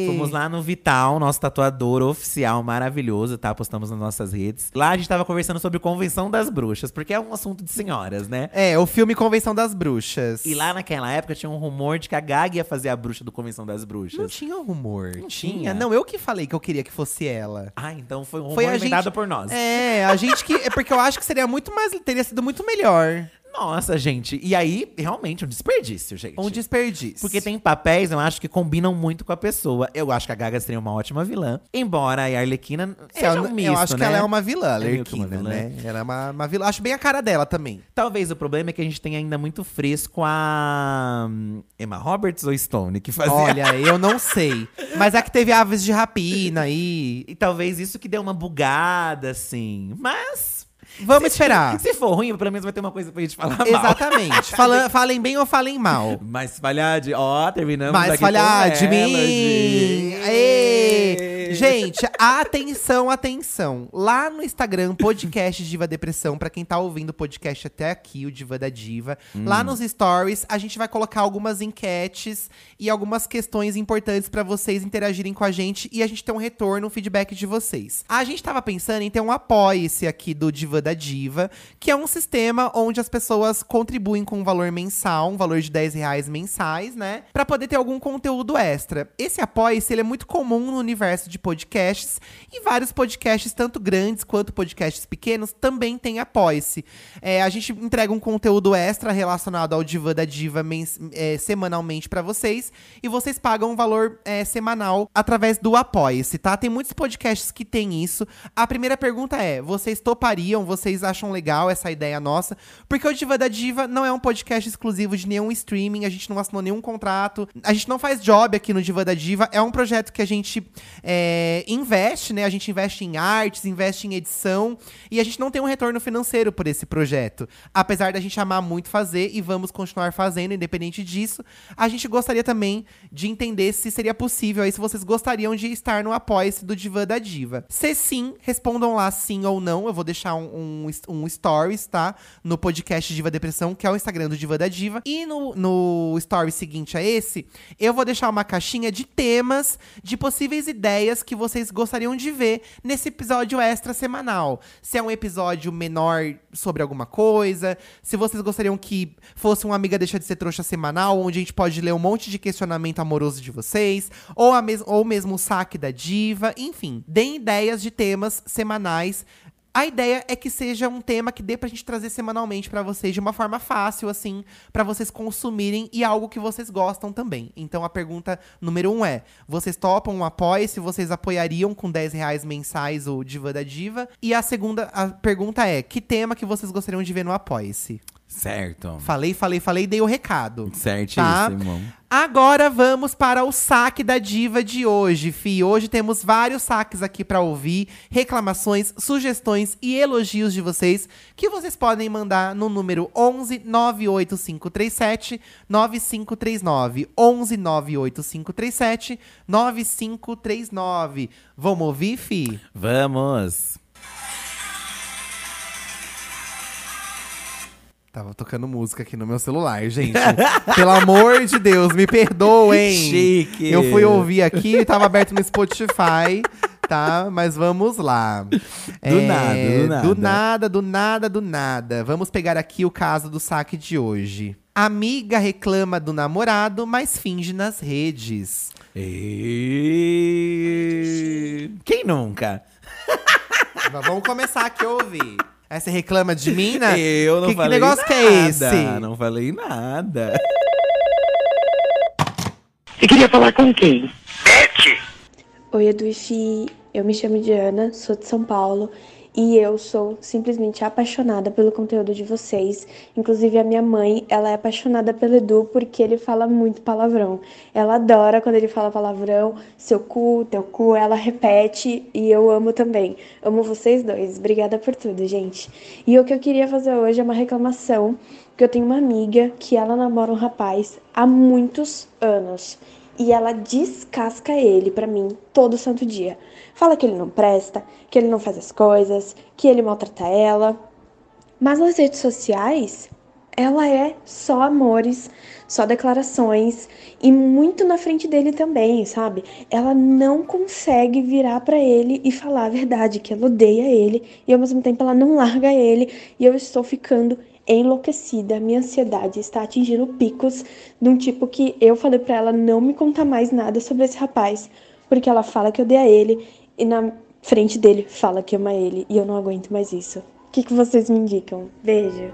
Speaker 2: Fomos lá no Vital, nosso tatuador oficial maravilhoso, tá? Postamos nas nossas redes. Lá a gente tava conversando sobre Convenção das Bruxas, porque é um assunto de senhoras, né?
Speaker 1: É, o filme Convenção das Bruxas.
Speaker 2: E lá naquela época tinha um rumor de que a Gaga ia fazer a bruxa do Convenção das
Speaker 1: Não
Speaker 2: Bruxas.
Speaker 1: tinha rumor.
Speaker 2: Não
Speaker 1: tinha.
Speaker 2: tinha?
Speaker 1: Não, eu que falei que eu queria que fosse ela.
Speaker 2: Ah, então foi um rumor
Speaker 1: Foi
Speaker 2: inventado
Speaker 1: gente-
Speaker 2: por nós.
Speaker 1: É, a gente que. É porque eu acho que seria muito mais. Teria sido muito melhor.
Speaker 2: Nossa, gente. E aí, realmente, um desperdício, gente.
Speaker 1: Um desperdício.
Speaker 2: Porque tem papéis, eu acho, que combinam muito com a pessoa. Eu acho que a Gaga seria uma ótima vilã. Embora a Arlequina seja
Speaker 1: eu,
Speaker 2: um misto,
Speaker 1: eu acho que
Speaker 2: né?
Speaker 1: ela é uma vilã,
Speaker 2: É que uma
Speaker 1: Lerquina,
Speaker 2: vilã.
Speaker 1: né? Ela é uma, uma vilã. Acho bem a cara dela também.
Speaker 2: Talvez o problema é que a gente tem ainda muito fresco a hum, Emma Roberts ou Stone, que fazia.
Speaker 1: Olha, [LAUGHS] eu não sei. Mas é que teve aves de rapina aí.
Speaker 2: E talvez isso que deu uma bugada, assim. Mas.
Speaker 1: Vamos
Speaker 2: se-
Speaker 1: esperar. [LAUGHS]
Speaker 2: Se for ruim, pelo menos vai ter uma coisa pra gente falar mal.
Speaker 1: Exatamente. [LAUGHS] Fala- falem bem ou falem mal.
Speaker 2: Mas falhar de. Ó, terminamos
Speaker 1: Mas falhar de mim.
Speaker 2: Melody.
Speaker 1: Gente, atenção, atenção. Lá no Instagram, podcast Diva Depressão, pra quem tá ouvindo o podcast até aqui, o Diva da Diva. Lá nos stories, a gente vai colocar algumas enquetes e algumas questões importantes pra vocês interagirem com a gente e a gente ter um retorno, um feedback de vocês. A gente tava pensando em ter um apoia-se aqui do Diva da Diva, que é um sistema onde as pessoas contribuem com um valor mensal, um valor de 10 reais mensais, né? Pra poder ter algum conteúdo extra. Esse apoia-se, ele é muito comum no universo de podcasts e vários podcasts, tanto grandes quanto podcasts pequenos, também têm apoia-se. É, a gente entrega um conteúdo extra relacionado ao Diva da Diva é, semanalmente pra vocês e vocês pagam um valor é, semanal através do apoia-se, tá? Tem muitos podcasts que têm isso. A primeira pergunta é: vocês topariam? Vocês acham legal essa ideia nossa? Porque o Diva da Diva não é um podcast exclusivo de nenhum streaming, a gente não assinou nenhum contrato, a gente não faz job aqui no Diva da Diva, é um projeto que a gente é, investe, né? A gente investe em artes, investe em edição e a gente não tem um retorno financeiro por esse projeto. Apesar da gente amar muito fazer e vamos continuar fazendo, independente disso, a gente gostaria também de entender se seria possível aí, se vocês gostariam de estar no apoia-se do Diva da Diva. Se sim, respondam lá sim ou não. Eu vou deixar um, um, um stories, tá? No podcast Diva Depressão, que é o Instagram do Diva da Diva. E no, no story seguinte a esse, eu vou deixar uma caixinha de temas, de possíveis ideias que vocês gostariam de ver nesse episódio extra semanal. Se é um episódio menor sobre alguma coisa, se vocês gostariam que fosse um Amiga Deixa de Ser Trouxa semanal, onde a gente pode ler um monte de questionamento amoroso de vocês, ou, a mes ou mesmo o saque da diva, enfim. Deem ideias de temas semanais a ideia é que seja um tema que dê pra gente trazer semanalmente pra vocês de uma forma fácil, assim, pra vocês consumirem e algo que vocês gostam também. Então a pergunta número um é: vocês topam um apoio? Se vocês apoiariam com 10 reais mensais o Diva da Diva? E a segunda a pergunta é: que tema que vocês gostariam de ver no Apoia-se?
Speaker 2: Certo.
Speaker 1: Falei, falei, falei, dei o recado.
Speaker 2: Certíssimo.
Speaker 1: Agora vamos para o saque da diva de hoje, Fi. Hoje temos vários saques aqui para ouvir, reclamações, sugestões e elogios de vocês que vocês podem mandar no número 11 98537 9539. 11 98537 9539. Vamos ouvir, Fi?
Speaker 2: Vamos.
Speaker 1: Tava tocando música aqui no meu celular, gente. [LAUGHS] Pelo amor de Deus, me perdoem.
Speaker 2: Chique.
Speaker 1: Eu fui ouvir aqui, tava aberto no Spotify, tá? Mas vamos lá. É,
Speaker 2: Do nada, do nada.
Speaker 1: Do nada, do nada, do nada. Vamos pegar aqui o caso do saque de hoje. Amiga reclama do namorado, mas finge nas redes.
Speaker 2: E... Quem nunca?
Speaker 1: Vamos começar aqui a ouvir. Aí você reclama de mim, né? [LAUGHS]
Speaker 2: Eu não
Speaker 1: que,
Speaker 2: falei
Speaker 1: Que negócio
Speaker 2: nada.
Speaker 1: que é esse?
Speaker 2: Não falei nada.
Speaker 3: Você queria falar com quem?
Speaker 4: Oi, Edu e Fi. Eu me chamo Diana, sou de São Paulo e eu sou simplesmente apaixonada pelo conteúdo de vocês. Inclusive, a minha mãe, ela é apaixonada pelo Edu porque ele fala muito palavrão. Ela adora quando ele fala palavrão, seu cu, teu cu, ela repete e eu amo também. Amo vocês dois. Obrigada por tudo, gente. E o que eu queria fazer hoje é uma reclamação, que eu tenho uma amiga que ela namora um rapaz há muitos anos e ela descasca ele pra mim todo santo dia. Fala que ele não presta, que ele não faz as coisas, que ele maltrata ela. Mas nas redes sociais, ela é só amores, só declarações e muito na frente dele também, sabe? Ela não consegue virar pra ele e falar a verdade, que ela odeia ele e ao mesmo tempo ela não larga ele e eu estou ficando enlouquecida. Minha ansiedade está atingindo picos de um tipo que eu falei pra ela não me contar mais nada sobre esse rapaz, porque ela fala que odeia ele e na frente dele fala que ama ele e eu não aguento mais isso. O que, que vocês me indicam? Beijo.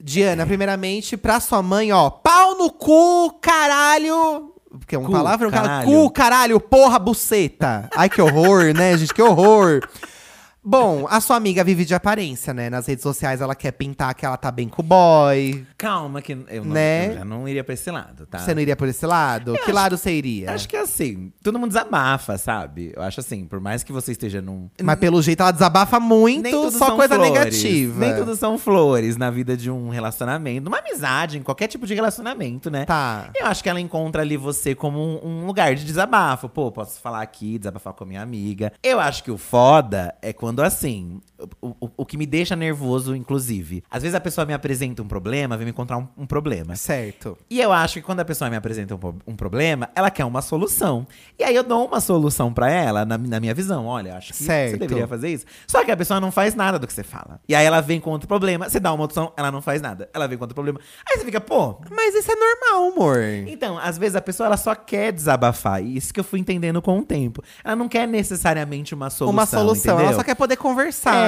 Speaker 1: Diana, primeiramente, pra sua mãe, ó. Pau no cu, caralho. Porque é um
Speaker 2: Cu,
Speaker 1: palavrão, cara.
Speaker 2: caralho.
Speaker 1: Cu, caralho, porra, buceta. Ai, que horror, né, gente? Que horror. Bom, a sua amiga vive de aparência, né? Nas redes sociais ela quer pintar que ela tá bem com o boy.
Speaker 2: Calma, que eu, não,
Speaker 1: Né?
Speaker 2: eu já não iria pra esse lado, tá?
Speaker 1: Você não iria por esse lado? que lado você iria?
Speaker 2: Acho que é assim, todo mundo desabafa, sabe? Eu acho assim, por mais que você esteja num.
Speaker 1: Mas pelo jeito ela desabafa muito,
Speaker 2: tudo
Speaker 1: só coisa
Speaker 2: flores.
Speaker 1: negativa.
Speaker 2: Nem tudo são flores na vida de um relacionamento, uma amizade, em qualquer tipo de relacionamento, né?
Speaker 1: Tá.
Speaker 2: Eu acho que ela encontra ali você como um, um lugar de desabafo. Pô, posso falar aqui, desabafar com a minha amiga. Eu acho que o foda é quando assim. O, o, o que me deixa nervoso, inclusive. Às vezes a pessoa me apresenta um problema, vem me encontrar um, um problema.
Speaker 1: Certo.
Speaker 2: E eu acho que quando a pessoa me apresenta um, um problema, ela quer uma solução. E aí eu dou uma solução pra ela, na, na minha visão. Olha, acho que
Speaker 1: Certo.
Speaker 2: você deveria fazer isso. Só que a pessoa não faz nada do que você fala. E aí ela vem com outro problema, você dá uma opção, ela não faz nada. Ela vem com outro problema. Aí você fica, pô.
Speaker 1: Mas isso é normal, amor.
Speaker 2: Então, às vezes a pessoa ela só quer desabafar. E isso que eu fui entendendo com o tempo. Ela não quer necessariamente uma solução.
Speaker 1: Uma solução.
Speaker 2: entendeu?
Speaker 1: Ela só quer poder conversar.
Speaker 2: É,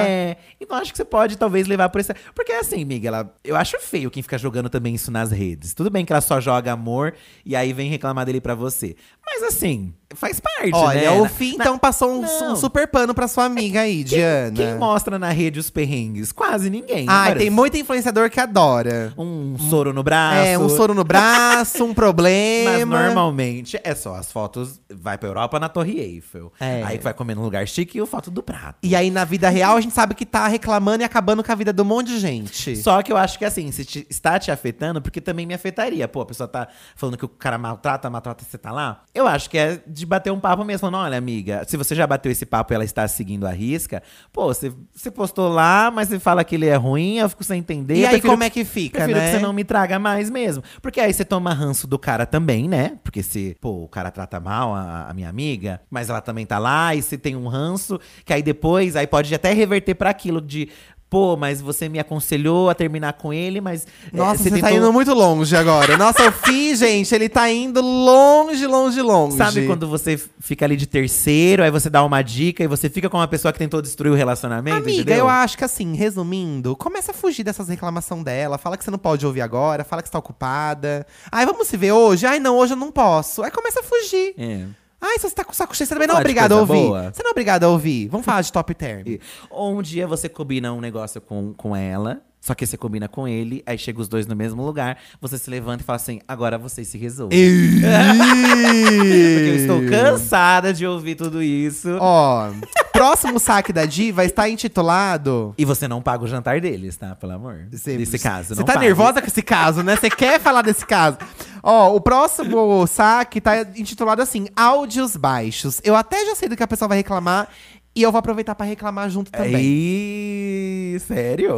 Speaker 2: então acho que você pode talvez levar por esse. Porque assim, amiga, ela, eu acho feio quem fica jogando também isso nas redes. Tudo bem que ela só joga amor e aí vem reclamar dele pra você. Mas assim, faz parte,
Speaker 1: Olha,
Speaker 2: né?
Speaker 1: o
Speaker 2: Na-
Speaker 1: Fih,
Speaker 2: na-
Speaker 1: então, passou um, um super pano pra sua amiga aí,
Speaker 2: Quem,
Speaker 1: Diana.
Speaker 2: quem mostra na rede os perrengues? Quase ninguém. Vários-
Speaker 1: tem muito influenciador que adora.
Speaker 2: Um soro no braço.
Speaker 1: É, um soro no braço, um [LAUGHS]
Speaker 2: Mas
Speaker 1: problema.
Speaker 2: normalmente é só as fotos. Vai pra Europa na Torre Eiffel.
Speaker 1: É.
Speaker 2: Aí vai comer num lugar chique e o foto do prato.
Speaker 1: E aí, na vida real, a gente sabe que tá reclamando e acabando com a vida de um monte de gente.
Speaker 2: Só que eu acho que assim, se te- está te afetando, porque também me afetaria. Pô, a pessoa tá falando que o cara maltrata, maltrata, você tá lá. Eu acho que é de bater um papo mesmo. Falando, olha, amiga, se você já bateu esse papo e ela está seguindo a risca, pô, você, você postou lá, mas você fala que ele é ruim, eu fico sem entender.
Speaker 1: E
Speaker 2: eu
Speaker 1: aí,
Speaker 2: prefiro-
Speaker 1: como é que fica,
Speaker 2: Prefiro
Speaker 1: né?
Speaker 2: que você não me traga mais mesmo. Porque aí você toma ranço do cara também, né? Porque se, pô, o cara trata mal a, a minha amiga, mas ela também tá lá, e você tem um ranço, que aí depois, aí pode até reverter pra aquilo de. Pô, mas você me aconselhou a terminar com ele, mas. é,
Speaker 1: Nossa, você, tá
Speaker 2: tentou-
Speaker 1: indo muito longe agora. Nossa, o Fih, [LAUGHS] gente, ele tá indo longe, longe, longe.
Speaker 2: Sabe quando você fica ali de terceiro, aí você dá uma dica e você fica com uma pessoa que tentou destruir o relacionamento?
Speaker 1: Amiga,
Speaker 2: entendeu?
Speaker 1: eu acho que assim, resumindo, começa a fugir dessas reclamações dela. Fala que você não pode ouvir agora, fala que você tá ocupada. Ai, vamos se ver hoje? Ai, não, hoje eu não posso. Aí começa a fugir.
Speaker 2: É.
Speaker 1: Ai, se você tá com saco cheio, você também não é obrigado a ouvir.
Speaker 2: boa.
Speaker 1: Você não é obrigado a ouvir. Vamos falar de top term.
Speaker 2: Ou um dia você combina um negócio com, com ela, só que você combina com ele, aí chega os dois no mesmo lugar, você se levanta e fala assim: agora vocês se resolvem. [LAUGHS] Porque eu estou cansada de ouvir tudo isso.
Speaker 1: Ó, próximo saque da diva está intitulado.
Speaker 2: E você não paga o jantar deles, tá? Pelo amor. Nesse caso.
Speaker 1: Você tá nervosa com esse caso, né? Você quer falar desse caso? Ó, o próximo saque tá intitulado assim: áudios baixos. Eu até já sei do que a pessoa vai reclamar. E eu vou aproveitar pra reclamar junto também.
Speaker 2: Ih, sério?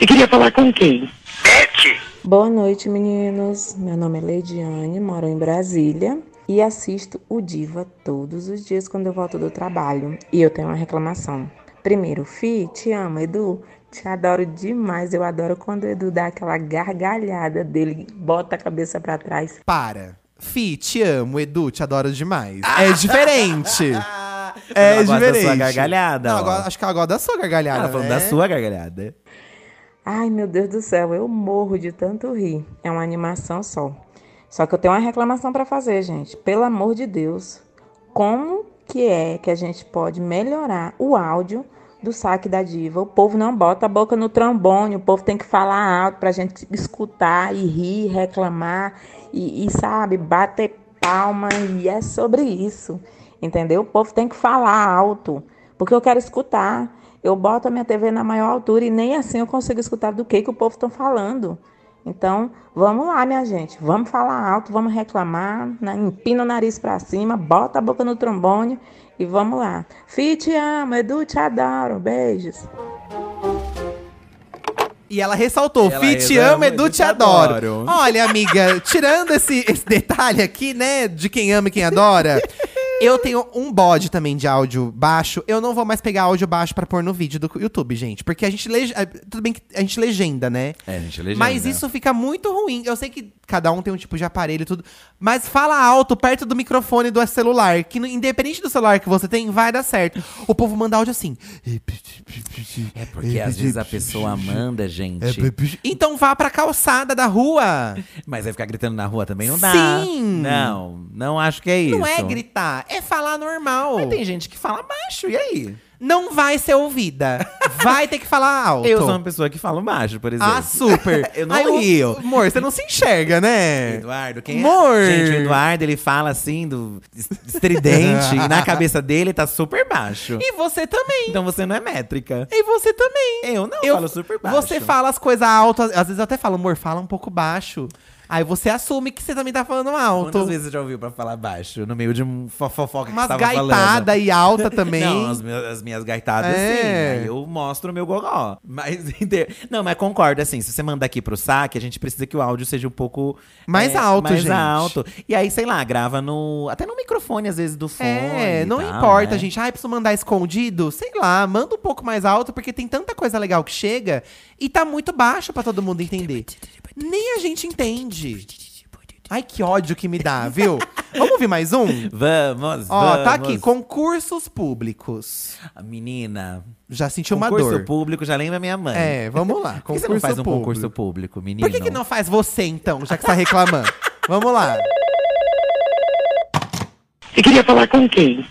Speaker 3: Você queria falar com quem?
Speaker 5: Boa noite, meninos. Meu nome é Leidiane, moro em Brasília e assisto o Diva todos os dias quando eu volto do trabalho. E eu tenho uma reclamação. Primeiro, Fi, te amo, Edu. Te adoro demais. Eu adoro quando o Edu dá aquela gargalhada dele, bota a cabeça pra trás.
Speaker 1: Para. Fi, te amo, Edu, te adoro demais. É [LAUGHS] diferente.
Speaker 2: É
Speaker 1: é
Speaker 2: gosta da
Speaker 1: diferente.
Speaker 2: sua gargalhada,
Speaker 1: Não,
Speaker 2: ó.
Speaker 1: agora- acho que ela gosta da sua gargalhada.
Speaker 2: Ela falando
Speaker 1: né?
Speaker 2: da sua gargalhada.
Speaker 5: Ai, meu Deus do céu, eu morro de tanto rir. É uma animação só. Só que eu tenho uma reclamação pra fazer, gente. Pelo amor de Deus, como que é que a gente pode melhorar o áudio do saque da diva? O povo não bota a boca no trombone, o povo tem que falar alto pra gente escutar e rir, reclamar e, e sabe, bater palma e é sobre isso. Entendeu? O povo tem que falar alto, porque eu quero escutar. Eu boto a minha TV na maior altura e nem assim eu consigo escutar do que, que o povo está falando. Então, vamos lá, minha gente. Vamos falar alto, vamos reclamar, né? empina o nariz para cima, bota a boca no trombone e vamos lá. Fih, te amo, Edu, te adoro. Beijos.
Speaker 1: E ela ressaltou:
Speaker 2: Ela
Speaker 1: Fi, te amo, Edu, te adoro.
Speaker 2: adoro.
Speaker 1: Olha, amiga, tirando esse, esse detalhe aqui, né, de quem ama e quem adora. [LAUGHS] Eu tenho um bode também de áudio baixo. Eu não vou mais pegar áudio baixo pra pôr no vídeo do YouTube, gente. Porque a gente. Leg... eh, Tudo bem que a gente legenda, né?
Speaker 2: É, gente, legenda.
Speaker 1: Mas isso fica muito ruim. Eu sei que cada um tem um tipo de aparelho e tudo. Mas fala alto, perto do microfone do celular, que independente do celular que você tem, vai dar certo. O povo manda áudio assim.
Speaker 2: É porque às vezes a pessoa manda, gente.
Speaker 1: Então vá pra calçada da rua.
Speaker 2: Mas vai ficar gritando na rua também não dá.
Speaker 1: Sim.
Speaker 2: Não, não acho que é isso.
Speaker 1: Não é gritar, é falar normal.
Speaker 2: Mas tem gente que fala baixo, e aí?
Speaker 1: Não vai ser ouvida. Vai ter que falar alto.
Speaker 2: Eu sou uma pessoa que fala baixo, por exemplo.
Speaker 1: Ah, super. [LAUGHS]
Speaker 2: Eu não
Speaker 1: Ai, o-
Speaker 2: rio.
Speaker 1: Amor, você não se enxerga, né?
Speaker 2: Eduardo, quem
Speaker 1: Amor.
Speaker 2: é? Gente, o Eduardo, ele fala assim, do es- estridente, e [LAUGHS] na cabeça dele tá super baixo.
Speaker 1: E você também.
Speaker 2: Então você não é métrica.
Speaker 1: E você também.
Speaker 2: Eu não,
Speaker 1: Eu
Speaker 2: falo super baixo.
Speaker 1: Você fala as coisas altas. Às vezes eu até falo, amor, fala um pouco baixo. Aí você assume que você também tá falando alto.
Speaker 2: Quantas vezes você já ouviu pra falar baixo? No meio de um fo- fofoca que você tava falando.
Speaker 1: gaitadas e alta [LAUGHS] também.
Speaker 2: Não, as minhas, as minhas gaitadas,
Speaker 1: É.
Speaker 2: sim. Aí eu mostro o meu gogó. Mas, [LAUGHS] não, mas concordo, assim, se você mandar aqui pro saque, a gente precisa que o áudio seja um pouco…
Speaker 1: Mais
Speaker 2: é,
Speaker 1: alto,
Speaker 2: mais
Speaker 1: gente.
Speaker 2: alto. E aí, sei lá, grava no… Até no microfone, às vezes, do fone
Speaker 1: É, não
Speaker 2: tal,
Speaker 1: importa,
Speaker 2: né?
Speaker 1: gente. Ai, preciso mandar escondido? Sei lá, manda um pouco mais alto, porque tem tanta coisa legal que chega e tá muito baixo pra todo mundo entender. Nem a gente entende. Ai, que ódio que me dá, viu? [LAUGHS] Vamos ouvir mais um?
Speaker 2: Vamos,
Speaker 1: Ó, tá
Speaker 2: vamos.
Speaker 1: aqui, concursos públicos.
Speaker 2: A Menina,
Speaker 1: Já senti uma
Speaker 2: concurso
Speaker 1: dor.
Speaker 2: público já lembra minha mãe.
Speaker 1: É, vamos lá. [LAUGHS]
Speaker 2: Por que você não faz um concurso público, menino?
Speaker 1: Por que, que não faz você, então, já que você tá reclamando? [LAUGHS] vamos lá.
Speaker 3: Você queria falar com quem?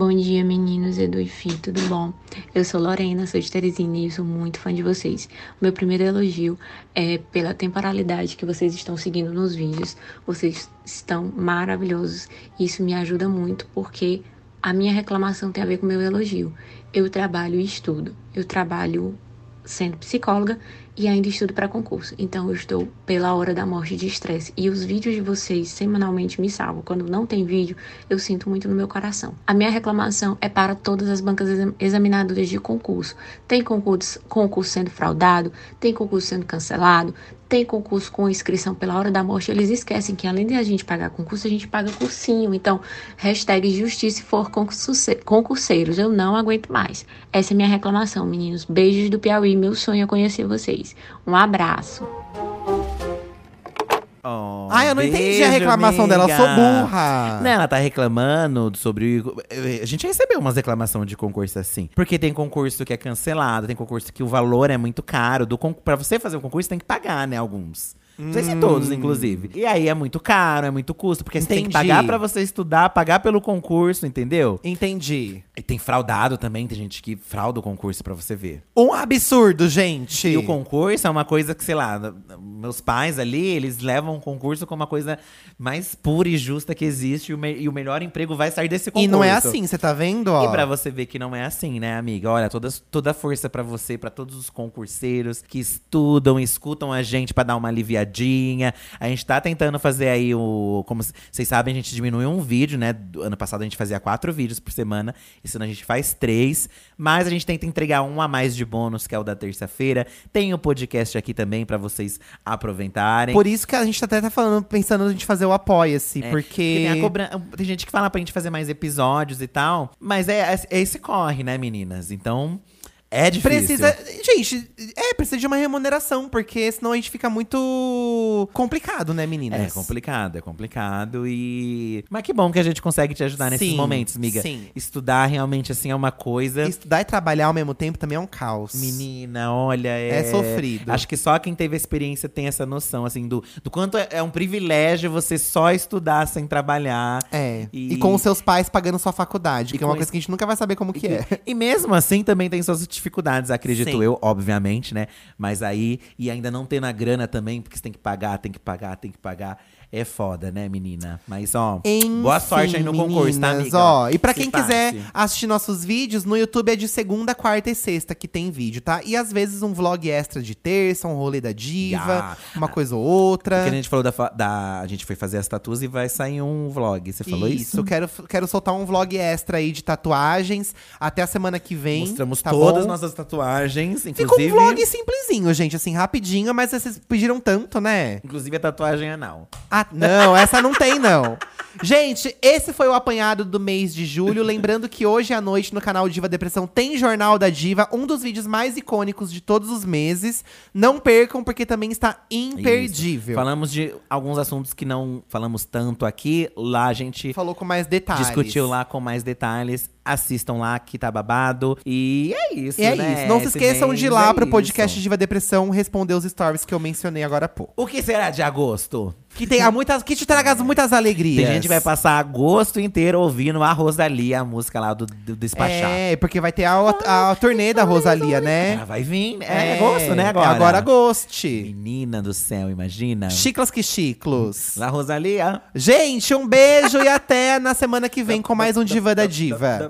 Speaker 6: Bom dia, meninos, Edu e Fih, tudo bom? Eu sou Lorena, sou de Teresina e sou muito fã de vocês. Meu primeiro elogio é pela temporalidade que vocês estão seguindo nos vídeos. Vocês estão maravilhosos. Isso me ajuda muito porque a minha reclamação tem a ver com meu elogio. Eu trabalho e estudo. Eu trabalho sendo psicóloga e ainda estudo para concurso. Então eu estou pela hora da morte de estresse e os vídeos de vocês semanalmente me salvam. Quando não tem vídeo, eu sinto muito no meu coração. A minha reclamação é para todas as bancas exam- examinadoras de concurso. Tem concurso, concurso sendo fraudado, tem concurso sendo cancelado, tem concurso com inscrição pela hora da morte. Eles esquecem que além de a gente pagar concurso, a gente paga cursinho. Então, hashtag justiça for concurse- concurseiros. Eu não aguento mais. Essa é minha reclamação, meninos. Beijos do Piauí. Meu sonho é conhecer vocês. Um abraço.
Speaker 2: Oh,
Speaker 1: Ai, eu não entendi a
Speaker 2: beijo,
Speaker 1: reclamação dela, eu sou
Speaker 2: amiga.
Speaker 1: burra.
Speaker 2: Não, ela tá reclamando sobre. A gente recebeu umas reclamações de concurso assim. Porque tem concurso que é cancelado, tem concurso que o valor é muito caro. Do con... Pra você fazer um concurso, tem que pagar, né? Alguns. Não sei se todos, inclusive. E aí é muito caro, é muito custo, porque você tem que
Speaker 1: Entendi.
Speaker 2: pagar pra você estudar, pagar pelo concurso, entendeu?
Speaker 1: Entendi.
Speaker 2: E tem fraudado também, tem gente que frauda o concurso pra você ver.
Speaker 1: Um absurdo, gente.
Speaker 2: E o concurso é uma coisa que, sei lá, meus pais ali, eles levam o concurso como uma coisa mais pura e justa que existe. E o, me- e o melhor emprego vai sair desse
Speaker 1: E
Speaker 2: concurso.
Speaker 1: não é assim, você tá vendo, ó?
Speaker 2: E pra você ver que não é assim, né, amiga? Olha, toda, toda a força pra você, pra todos os concurseiros que estudam, escutam a gente pra dar uma aliviadinha. A gente tá tentando fazer aí o. Como vocês sabem, a gente diminuiu um vídeo, né? Do ano passado a gente fazia quatro vídeos por semana. Esse ano a gente faz três. Mas a gente tenta entregar um a mais de bônus, que é o da terça-feira. Tem o podcast aqui também pra vocês aproveitarem.
Speaker 1: Por isso que a gente até tá falando, pensando a gente fazer o Apoia-se,
Speaker 2: É,
Speaker 1: porque...
Speaker 2: tem, a cobran- tem gente que fala pra gente fazer mais episódios e tal. Mas é, é, é esse corre, né, meninas? Então, é difícil.
Speaker 1: Precisa. Gente, é, precisa de uma remuneração, porque senão a gente fica muito complicado, né, meninas?
Speaker 2: É complicado, é complicado e. Mas que bom que a gente consegue te ajudar nesses
Speaker 1: Sim,
Speaker 2: momentos, amiga.
Speaker 1: sim.
Speaker 2: Estudar realmente assim é uma coisa.
Speaker 1: Estudar e trabalhar ao mesmo tempo também é um caos.
Speaker 2: Menina, olha, é.
Speaker 1: É sofrido.
Speaker 2: Acho que só quem teve experiência tem essa noção, assim, do, do quanto é, é um privilégio você só estudar sem trabalhar.
Speaker 1: É.
Speaker 2: E-
Speaker 1: E, com os seus pais pagando sua faculdade, que é uma coisa que a gente nunca vai saber como que é.
Speaker 2: E mesmo assim também tem suas dificuldades, acredito
Speaker 1: Sim.
Speaker 2: eu, obviamente, né? Mas aí, e ainda não tendo a grana também, porque você tem que pagar, tem que pagar, tem que pagar. É foda, né, menina? Mas, ó, boa
Speaker 1: Enfim,
Speaker 2: sorte aí no concurso, tá,
Speaker 1: meninas,
Speaker 2: amiga?
Speaker 1: Ó, e pra
Speaker 2: Se
Speaker 1: quem
Speaker 2: passe.
Speaker 1: quiser assistir nossos vídeos, no YouTube é de segunda, quarta e sexta que tem vídeo, tá? E às vezes um vlog extra de terça, um rolê da diva,
Speaker 2: Ya.
Speaker 1: uma coisa ou outra.
Speaker 2: Porque a gente falou da, da. A gente foi fazer as tatuas e vai sair um vlog. Você falou isso?
Speaker 1: Quero, quero soltar um vlog extra aí de tatuagens até a semana que vem.
Speaker 2: Mostramos
Speaker 1: tá
Speaker 2: todas as nossas tatuagens,
Speaker 1: Ficou
Speaker 2: inclusive.
Speaker 1: um vlog simplesinho, gente, assim, rapidinho, mas vocês pediram tanto, né?
Speaker 2: Inclusive a tatuagem anal.
Speaker 1: Ah, não, essa não tem, não. Gente, esse foi o apanhado do mês de julho. Lembrando que hoje à noite no canal Diva Depressão tem Jornal da Diva, um dos vídeos mais icônicos de todos os meses. Não percam, porque também está imperdível.
Speaker 2: Falamos de alguns assuntos que não falamos tanto aqui. Lá a gente
Speaker 1: Falou com mais detalhes.
Speaker 2: discutiu lá com mais detalhes. Assistam lá que tá babado. E é isso,
Speaker 1: E é
Speaker 2: né?
Speaker 1: isso. Não se esqueçam de ir lá
Speaker 2: é
Speaker 1: pro podcast
Speaker 2: isso.
Speaker 1: Diva Depressão responder os stories que eu mencionei agora há pouco.
Speaker 2: O que será de agosto?
Speaker 1: Que tem há muitas, que te traga [LAUGHS] muitas alegrias.
Speaker 2: Tem gente que vai passar agosto inteiro ouvindo a Rosalia, a música lá do, do Despachar.
Speaker 1: É, porque vai ter a, a, a turnê da Rosalia, né?
Speaker 2: Ela vai vir, né? É, agosto, né, agora?
Speaker 1: É agora agosto.
Speaker 2: Menina do céu, imagina.
Speaker 1: Chiclas que chiclos.
Speaker 2: La Rosalia.
Speaker 1: Gente, um beijo e até na semana que vem com mais um Diva da Diva